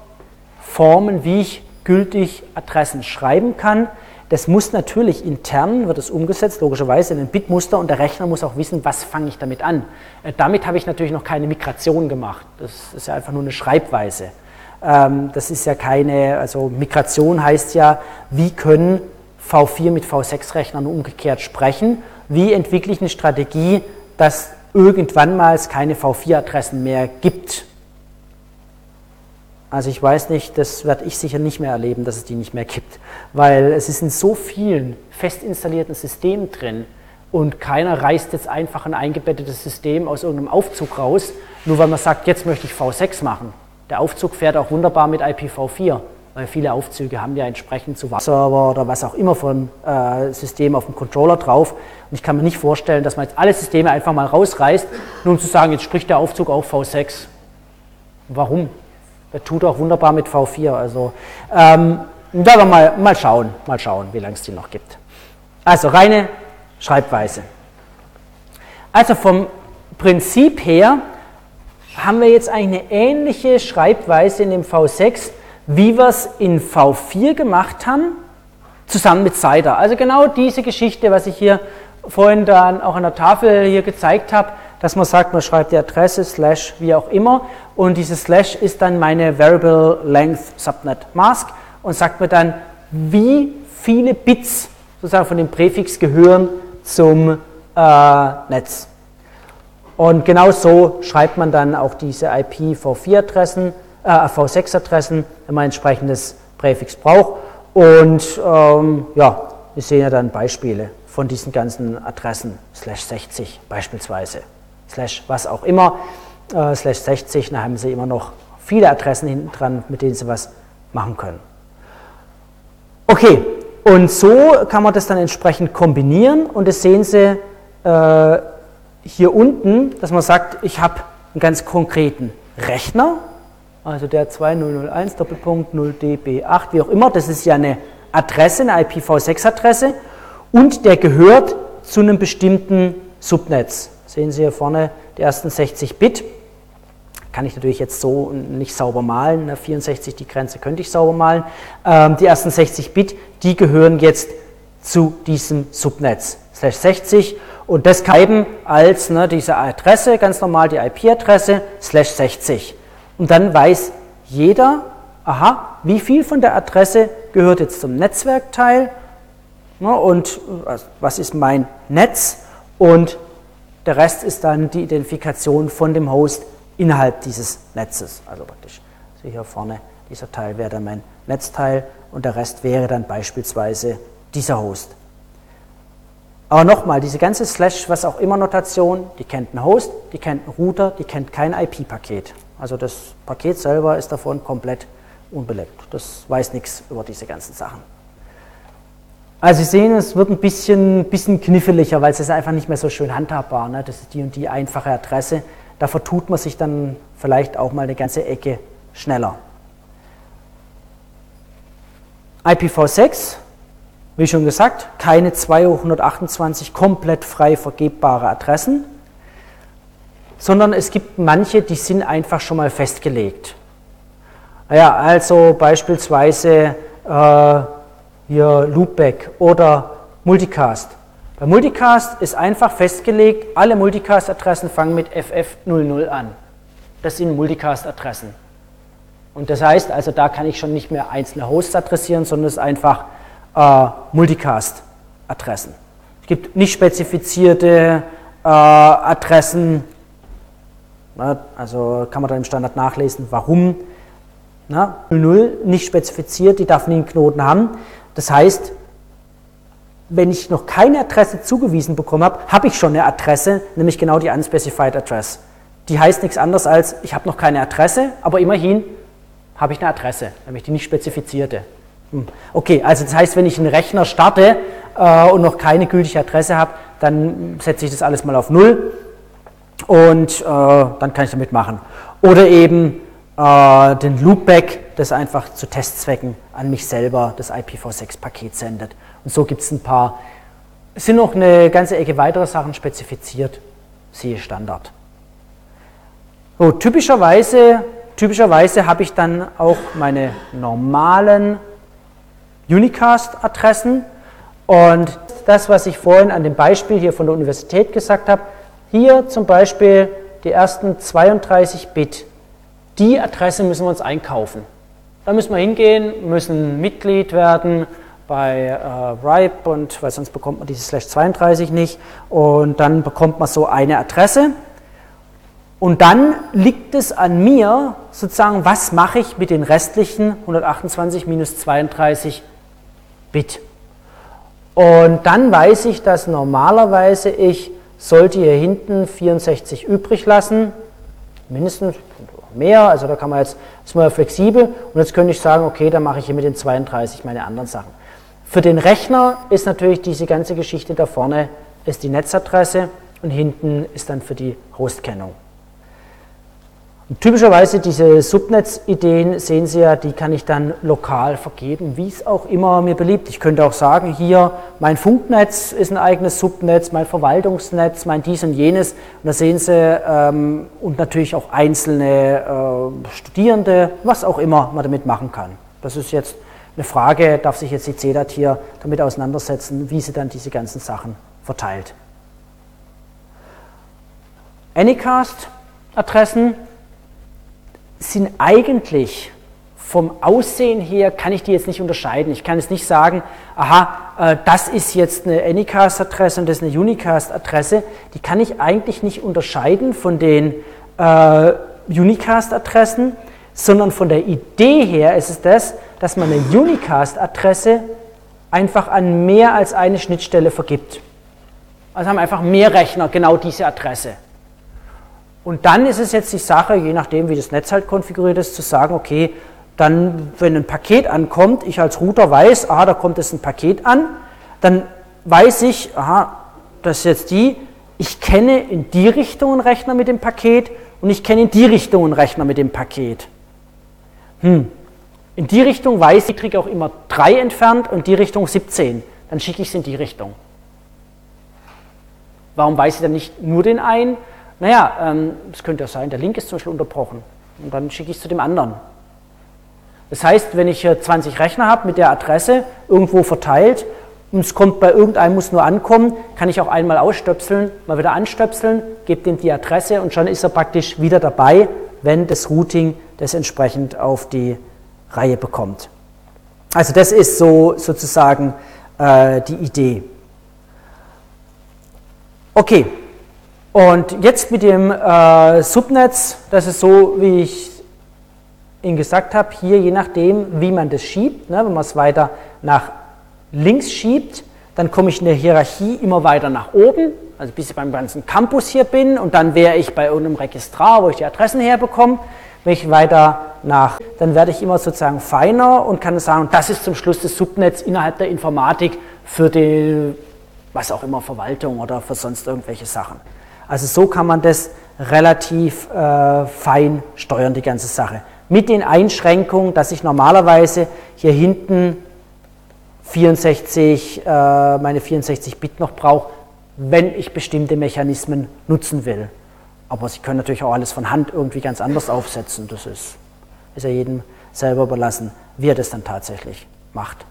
Formen, wie ich gültig Adressen schreiben kann. Das muss natürlich intern, wird es umgesetzt, logischerweise in ein Bitmuster und der Rechner muss auch wissen, was fange ich damit an. Äh, damit habe ich natürlich noch keine Migration gemacht. Das ist ja einfach nur eine Schreibweise. Ähm, das ist ja keine, also Migration heißt ja, wie können V4 mit V6-Rechnern umgekehrt sprechen? Wie entwickle ich eine Strategie, dass irgendwann mal es keine V4-Adressen mehr gibt? Also ich weiß nicht, das werde ich sicher nicht mehr erleben, dass es die nicht mehr gibt, weil es ist in so vielen fest installierten Systemen drin und keiner reißt jetzt einfach ein eingebettetes System aus irgendeinem Aufzug raus, nur weil man sagt, jetzt möchte ich V6 machen. Der Aufzug fährt auch wunderbar mit IPv4, weil viele Aufzüge haben ja entsprechend zu Server oder was auch immer von äh, System auf dem Controller drauf. Und ich kann mir nicht vorstellen, dass man jetzt alle Systeme einfach mal rausreißt, nur um zu sagen, jetzt spricht der Aufzug auch V6. Warum? Tut auch wunderbar mit V4. Also ähm, werden wir mal, mal schauen, mal schauen, wie lange es die noch gibt. Also reine Schreibweise. Also vom Prinzip her haben wir jetzt eine ähnliche Schreibweise in dem V6, wie wir es in V4 gemacht haben, zusammen mit CIDR. Also genau diese Geschichte, was ich hier vorhin dann auch an der Tafel hier gezeigt habe, dass man sagt, man schreibt die Adresse, Slash, wie auch immer, und dieses Slash ist dann meine Variable Length Subnet Mask und sagt mir dann, wie viele Bits sozusagen von dem Präfix gehören zum äh, Netz. Und genau so schreibt man dann auch diese IPv4-Adressen, äh, V6-Adressen, wenn man ein entsprechendes Präfix braucht. Und ähm, ja, wir sehen ja dann Beispiele von diesen ganzen Adressen, slash 60 beispielsweise, slash was auch immer, äh, slash 60, dann haben Sie immer noch viele Adressen hinten dran, mit denen Sie was machen können. Okay, und so kann man das dann entsprechend kombinieren und das sehen Sie äh, hier unten, dass man sagt, ich habe einen ganz konkreten Rechner, also der 2001 Doppelpunkt 0db8, wie auch immer, das ist ja eine Adresse, eine IPv6-Adresse und der gehört zu einem bestimmten Subnetz. Sehen Sie hier vorne die ersten 60 Bit. Kann ich natürlich jetzt so nicht sauber malen. 64 die Grenze könnte ich sauber malen. Ähm, die ersten 60 Bit, die gehören jetzt zu diesem Subnetz. Slash 60 und das kann als ne, diese Adresse, ganz normal die IP-Adresse, slash 60. Und dann weiß jeder, aha, wie viel von der Adresse gehört jetzt zum Netzwerkteil ne, und was ist mein Netz und der Rest ist dann die Identifikation von dem Host innerhalb dieses Netzes. Also praktisch, also hier vorne, dieser Teil wäre dann mein Netzteil und der Rest wäre dann beispielsweise dieser Host. Aber nochmal, diese ganze Slash, was auch immer Notation, die kennt einen Host, die kennt einen Router, die kennt kein IP-Paket. Also das Paket selber ist davon komplett unbelebt. Das weiß nichts über diese ganzen Sachen. Also Sie sehen, es wird ein bisschen, bisschen kniffliger, weil es ist einfach nicht mehr so schön handhabbar. Ne? Das ist die und die einfache Adresse. Da vertut man sich dann vielleicht auch mal eine ganze Ecke schneller. IPv6 Wie schon gesagt, keine 228 komplett frei vergebbare Adressen, sondern es gibt manche, die sind einfach schon mal festgelegt. Naja, also beispielsweise äh, hier Loopback oder Multicast. Bei Multicast ist einfach festgelegt, alle Multicast-Adressen fangen mit FF00 an. Das sind Multicast-Adressen. Und das heißt, also da kann ich schon nicht mehr einzelne Hosts adressieren, sondern es ist einfach äh, Multicast-Adressen. Es gibt nicht spezifizierte äh, Adressen, na, also kann man dann im Standard nachlesen, warum. Na, 00 nicht spezifiziert, die darf nie einen Knoten haben. Das heißt, wenn ich noch keine Adresse zugewiesen bekommen habe, habe ich schon eine Adresse, nämlich genau die Unspecified Address. Die heißt nichts anderes als, ich habe noch keine Adresse, aber immerhin habe ich eine Adresse, nämlich die nicht spezifizierte. Hm. Okay, also das heißt, wenn ich einen Rechner starte äh, und noch keine gültige Adresse habe, dann setze ich das alles mal auf Null und äh, dann kann ich damit machen. Oder eben äh, den Loopback, das einfach zu Testzwecken an mich selber das IPv6-Paket sendet. Und so gibt es ein paar, es sind noch eine ganze Ecke weitere Sachen spezifiziert, siehe Standard. So, typischerweise, typischerweise habe ich dann auch meine normalen Unicast-Adressen und das, was ich vorhin an dem Beispiel hier von der Universität gesagt habe, hier zum Beispiel die ersten 32 Bit, die Adresse müssen wir uns einkaufen. Da müssen wir hingehen, müssen Mitglied werden bei äh, RIPE und weil sonst bekommt man diese Slash 32 nicht. Und dann bekommt man so eine Adresse. Und dann liegt es an mir, sozusagen, was mache ich mit den restlichen 128 minus 32 Bit. Und dann weiß ich, dass normalerweise ich sollte hier hinten 64 übrig lassen, mindestens mehr, also da kann man jetzt, ist man flexibel und jetzt könnte ich sagen, okay, dann mache ich hier mit den 32 meine anderen Sachen. Für den Rechner ist natürlich diese ganze Geschichte da vorne ist die Netzadresse und hinten ist dann für die Hostkennung. Typischerweise diese Subnetz-Ideen sehen Sie ja, die kann ich dann lokal vergeben, wie es auch immer mir beliebt. Ich könnte auch sagen, hier mein Funknetz ist ein eigenes Subnetz, mein Verwaltungsnetz, mein dies und jenes. Und da sehen Sie, ähm, und natürlich auch einzelne äh, Studierende, was auch immer man damit machen kann. Das ist jetzt eine Frage, darf sich jetzt die CEDAT hier damit auseinandersetzen, wie sie dann diese ganzen Sachen verteilt. Anycast-Adressen sind eigentlich vom Aussehen her, kann ich die jetzt nicht unterscheiden. Ich kann jetzt nicht sagen, aha, äh, das ist jetzt eine Anycast-Adresse und das ist eine Unicast-Adresse. Die kann ich eigentlich nicht unterscheiden von den äh, Unicast-Adressen, sondern von der Idee her ist es das, dass man eine Unicast-Adresse einfach an mehr als eine Schnittstelle vergibt. Also haben einfach mehr Rechner genau diese Adresse. Und dann ist es jetzt die Sache, je nachdem, wie das Netz halt konfiguriert ist, zu sagen, okay, dann, wenn ein Paket ankommt, ich als Router weiß, aha, da kommt jetzt ein Paket an, dann weiß ich, aha, das ist jetzt die, ich kenne in die Richtung einen Rechner mit dem Paket und ich kenne in die Richtung einen Rechner mit dem Paket. Hm. In die Richtung weiß ich, kriege auch immer drei entfernt und die Richtung 17. Dann schicke ich es in die Richtung. Warum weiß ich dann nicht nur den einen, naja, ähm, es könnte ja sein, der Link ist zum Beispiel unterbrochen und dann schicke ich es zu dem anderen. Das heißt, wenn ich hier 20 Rechner habe mit der Adresse irgendwo verteilt und es kommt bei irgendeinem muss nur ankommen, kann ich auch einmal ausstöpseln, mal wieder anstöpseln, gebe dem die Adresse und schon ist er praktisch wieder dabei, wenn das Routing das entsprechend auf die Reihe bekommt. Also das ist so sozusagen äh, die Idee. Okay, und jetzt mit dem äh, Subnetz, das ist so, wie ich Ihnen gesagt habe, hier je nachdem, wie man das schiebt, ne, wenn man es weiter nach links schiebt, dann komme ich in der Hierarchie immer weiter nach oben, also bis ich beim ganzen Campus hier bin und dann wäre ich bei irgendeinem Registrar, wo ich die Adressen herbekomme. Wenn ich weiter nach, dann werde ich immer sozusagen feiner und kann sagen, das ist zum Schluss das Subnetz innerhalb der Informatik für die, was auch immer, Verwaltung oder für sonst irgendwelche Sachen. Also so kann man das relativ äh, fein steuern, die ganze Sache. Mit den Einschränkungen, dass ich normalerweise hier hinten 64, äh, meine 64 Bit noch brauche, wenn ich bestimmte Mechanismen nutzen will. Aber Sie können natürlich auch alles von Hand irgendwie ganz anders aufsetzen. Das ist, ist ja jedem selber überlassen, wie er das dann tatsächlich macht.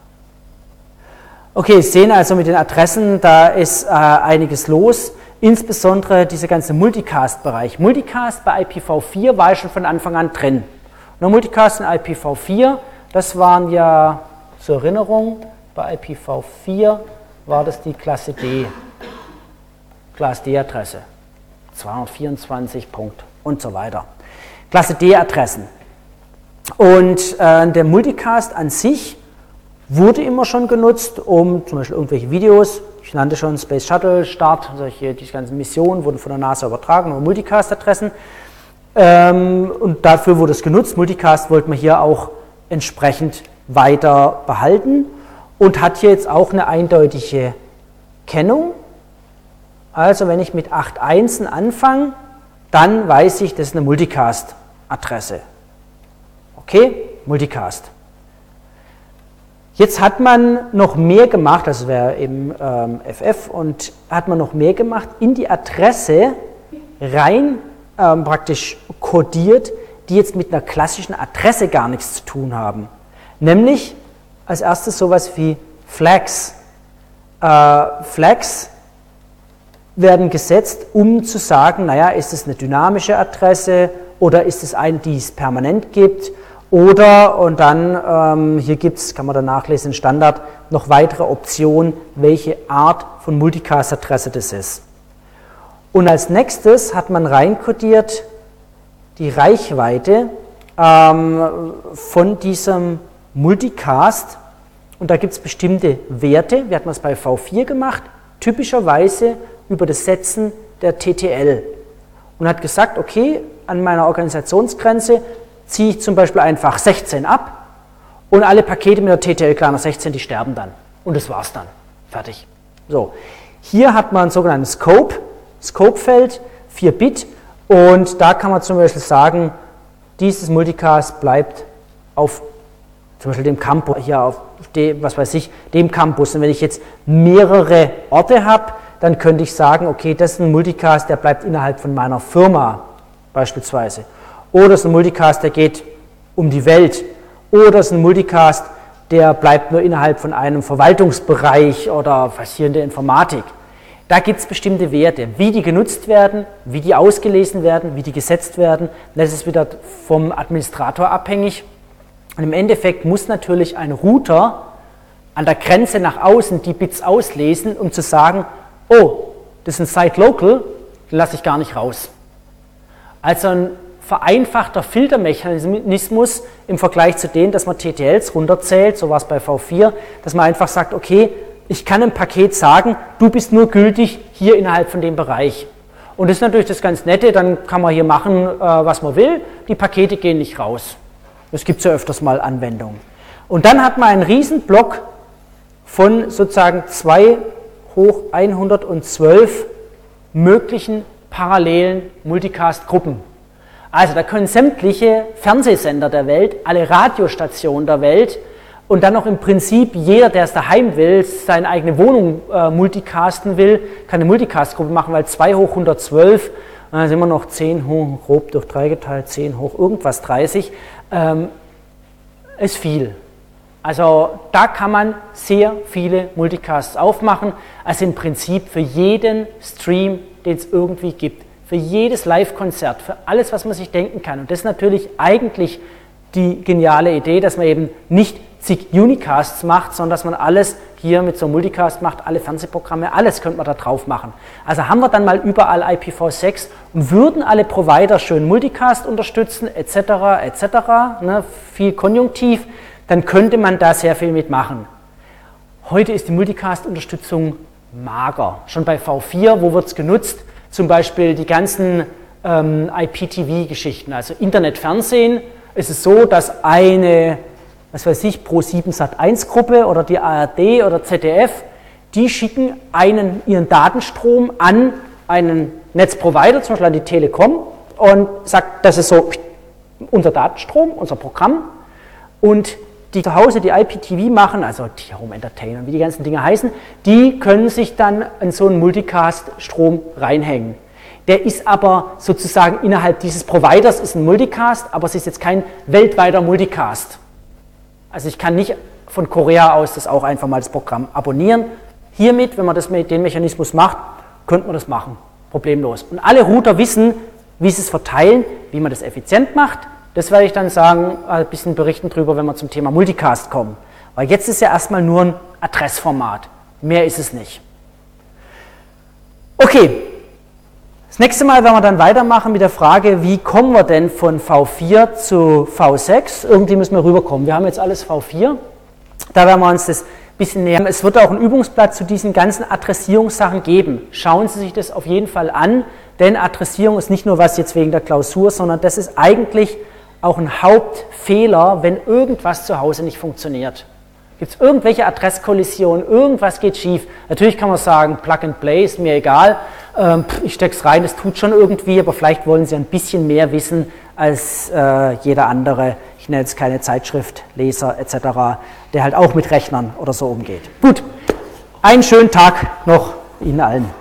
Okay, Sie sehen also mit den Adressen, da ist äh, einiges los. Insbesondere dieser ganze Multicast-Bereich. Multicast bei IPv4 war ja schon von Anfang an drin. Nur Multicast in IPv4, das waren ja zur Erinnerung, bei IPv4 war das die Klasse D, Klasse D-Adresse, 224 Punkt und so weiter. Klasse D-Adressen. Und äh, der Multicast an sich wurde immer schon genutzt, um zum Beispiel irgendwelche Videos, ich nannte schon Space Shuttle Start, solche, diese ganzen Missionen wurden von der NASA übertragen, über Multicast-Adressen. Ähm, und dafür wurde es genutzt. Multicast wollten wir hier auch entsprechend weiter behalten und hat hier jetzt auch eine eindeutige Kennung. Also wenn ich mit 8 Einsen anfange, dann weiß ich, das ist eine Multicast-Adresse. Okay, Multicast. Jetzt hat man noch mehr gemacht, das wäre im ähm, FF, und hat man noch mehr gemacht, in die Adresse rein ähm, praktisch kodiert, die jetzt mit einer klassischen Adresse gar nichts zu tun haben. Nämlich als erstes sowas wie Flags. Äh, Flags werden gesetzt, um zu sagen, naja, ist es eine dynamische Adresse oder ist es eine, die es permanent gibt oder, und dann, ähm, hier gibt es, kann man dann nachlesen, Standard, noch weitere Optionen, welche Art von Multicast-Adresse das ist. Und als nächstes hat man reinkodiert die Reichweite ähm, von diesem Multicast. Und da gibt es bestimmte Werte, wir hatten das bei V4 gemacht, typischerweise über das Setzen der TTL. Und hat gesagt, okay, an meiner Organisationsgrenze ziehe ich zum Beispiel einfach 16 ab und alle Pakete mit der TTL kleiner 16, die sterben dann. Und das war's dann. Fertig. So. Hier hat man einen sogenannten Scope, Scope-Feld, 4 Bit und da kann man zum Beispiel sagen, dieses Multicast bleibt auf zum Beispiel dem Campus, hier auf dem, was weiß ich, dem Campus. Und wenn ich jetzt mehrere Orte habe, dann könnte ich sagen, okay, das ist ein Multicast, der bleibt innerhalb von meiner Firma beispielsweise. Oder es ist ein Multicast, der geht um die Welt. Oder es ist ein Multicast, der bleibt nur innerhalb von einem Verwaltungsbereich oder was hier in der Informatik. Da gibt es bestimmte Werte, wie die genutzt werden, wie die ausgelesen werden, wie die gesetzt werden. Das ist wieder vom Administrator abhängig. Und im Endeffekt muss natürlich ein Router an der Grenze nach außen die Bits auslesen, um zu sagen, oh, das ist ein Site Local, den lasse ich gar nicht raus. Also ein vereinfachter Filtermechanismus im Vergleich zu dem, dass man TTLs runterzählt, so war es bei V4, dass man einfach sagt, okay, ich kann im Paket sagen, du bist nur gültig hier innerhalb von dem Bereich. Und das ist natürlich das ganz Nette, dann kann man hier machen, äh, was man will, die Pakete gehen nicht raus. Das gibt es ja öfters mal Anwendungen. Und dann hat man einen Riesenblock von sozusagen 2 hoch 112 möglichen parallelen Multicast-Gruppen. Also da können sämtliche Fernsehsender der Welt, alle Radiostationen der Welt und dann noch im Prinzip jeder, der es daheim will, seine eigene Wohnung äh, multicasten will, kann eine Multicast-Gruppe machen, weil 2 hoch 112, dann sind wir noch 10 hoch, grob durch 3 geteilt, 10 hoch irgendwas 30, ähm, ist viel. Also da kann man sehr viele Multicasts aufmachen, also im Prinzip für jeden Stream, den es irgendwie gibt für jedes Live-Konzert, für alles, was man sich denken kann. Und das ist natürlich eigentlich die geniale Idee, dass man eben nicht zig Unicasts macht, sondern dass man alles hier mit so einem Multicast macht, alle Fernsehprogramme, alles könnte man da drauf machen. Also haben wir dann mal überall IPv6 und würden alle Provider schön Multicast unterstützen, etc., etc., ne, viel Konjunktiv, dann könnte man da sehr viel mitmachen. Heute ist die Multicast-Unterstützung mager. Schon bei V4, wo wird es genutzt? Zum Beispiel die ganzen ähm, IPTV-Geschichten, also Internetfernsehen, ist es so, dass eine, was weiß ich, Pro7 Sat1-Gruppe oder die ARD oder ZDF, die schicken einen, ihren Datenstrom an einen Netzprovider, zum Beispiel an die Telekom, und sagt, das ist so unser Datenstrom, unser Programm. Und die zu Hause die IPTV machen, also die Home Entertainer, wie die ganzen Dinge heißen, die können sich dann in so einen Multicast-Strom reinhängen. Der ist aber sozusagen innerhalb dieses Providers ist ein Multicast, aber es ist jetzt kein weltweiter Multicast. Also ich kann nicht von Korea aus das auch einfach mal das Programm abonnieren. Hiermit, wenn man das mit dem Mechanismus macht, könnte man das machen. Problemlos. Und alle Router wissen, wie sie es verteilen, wie man das effizient macht. Das werde ich dann sagen, ein bisschen berichten darüber, wenn wir zum Thema Multicast kommen. Weil jetzt ist ja erstmal nur ein Adressformat. Mehr ist es nicht. Okay. Das nächste Mal werden wir dann weitermachen mit der Frage, wie kommen wir denn von V4 zu V6? Irgendwie müssen wir rüberkommen. Wir haben jetzt alles V4. Da werden wir uns das bisschen näher. Es wird auch ein Übungsblatt zu diesen ganzen Adressierungssachen geben. Schauen Sie sich das auf jeden Fall an, denn Adressierung ist nicht nur was jetzt wegen der Klausur, sondern das ist eigentlich auch ein Hauptfehler, wenn irgendwas zu Hause nicht funktioniert. Gibt es irgendwelche Adresskollisionen, irgendwas geht schief? Natürlich kann man sagen, Plug and Play ist mir egal, ähm, ich stecke es rein, es tut schon irgendwie, aber vielleicht wollen Sie ein bisschen mehr wissen als äh, jeder andere ich nenne jetzt keine Zeitschriftleser etc., der halt auch mit Rechnern oder so umgeht. Gut, einen schönen Tag noch Ihnen allen.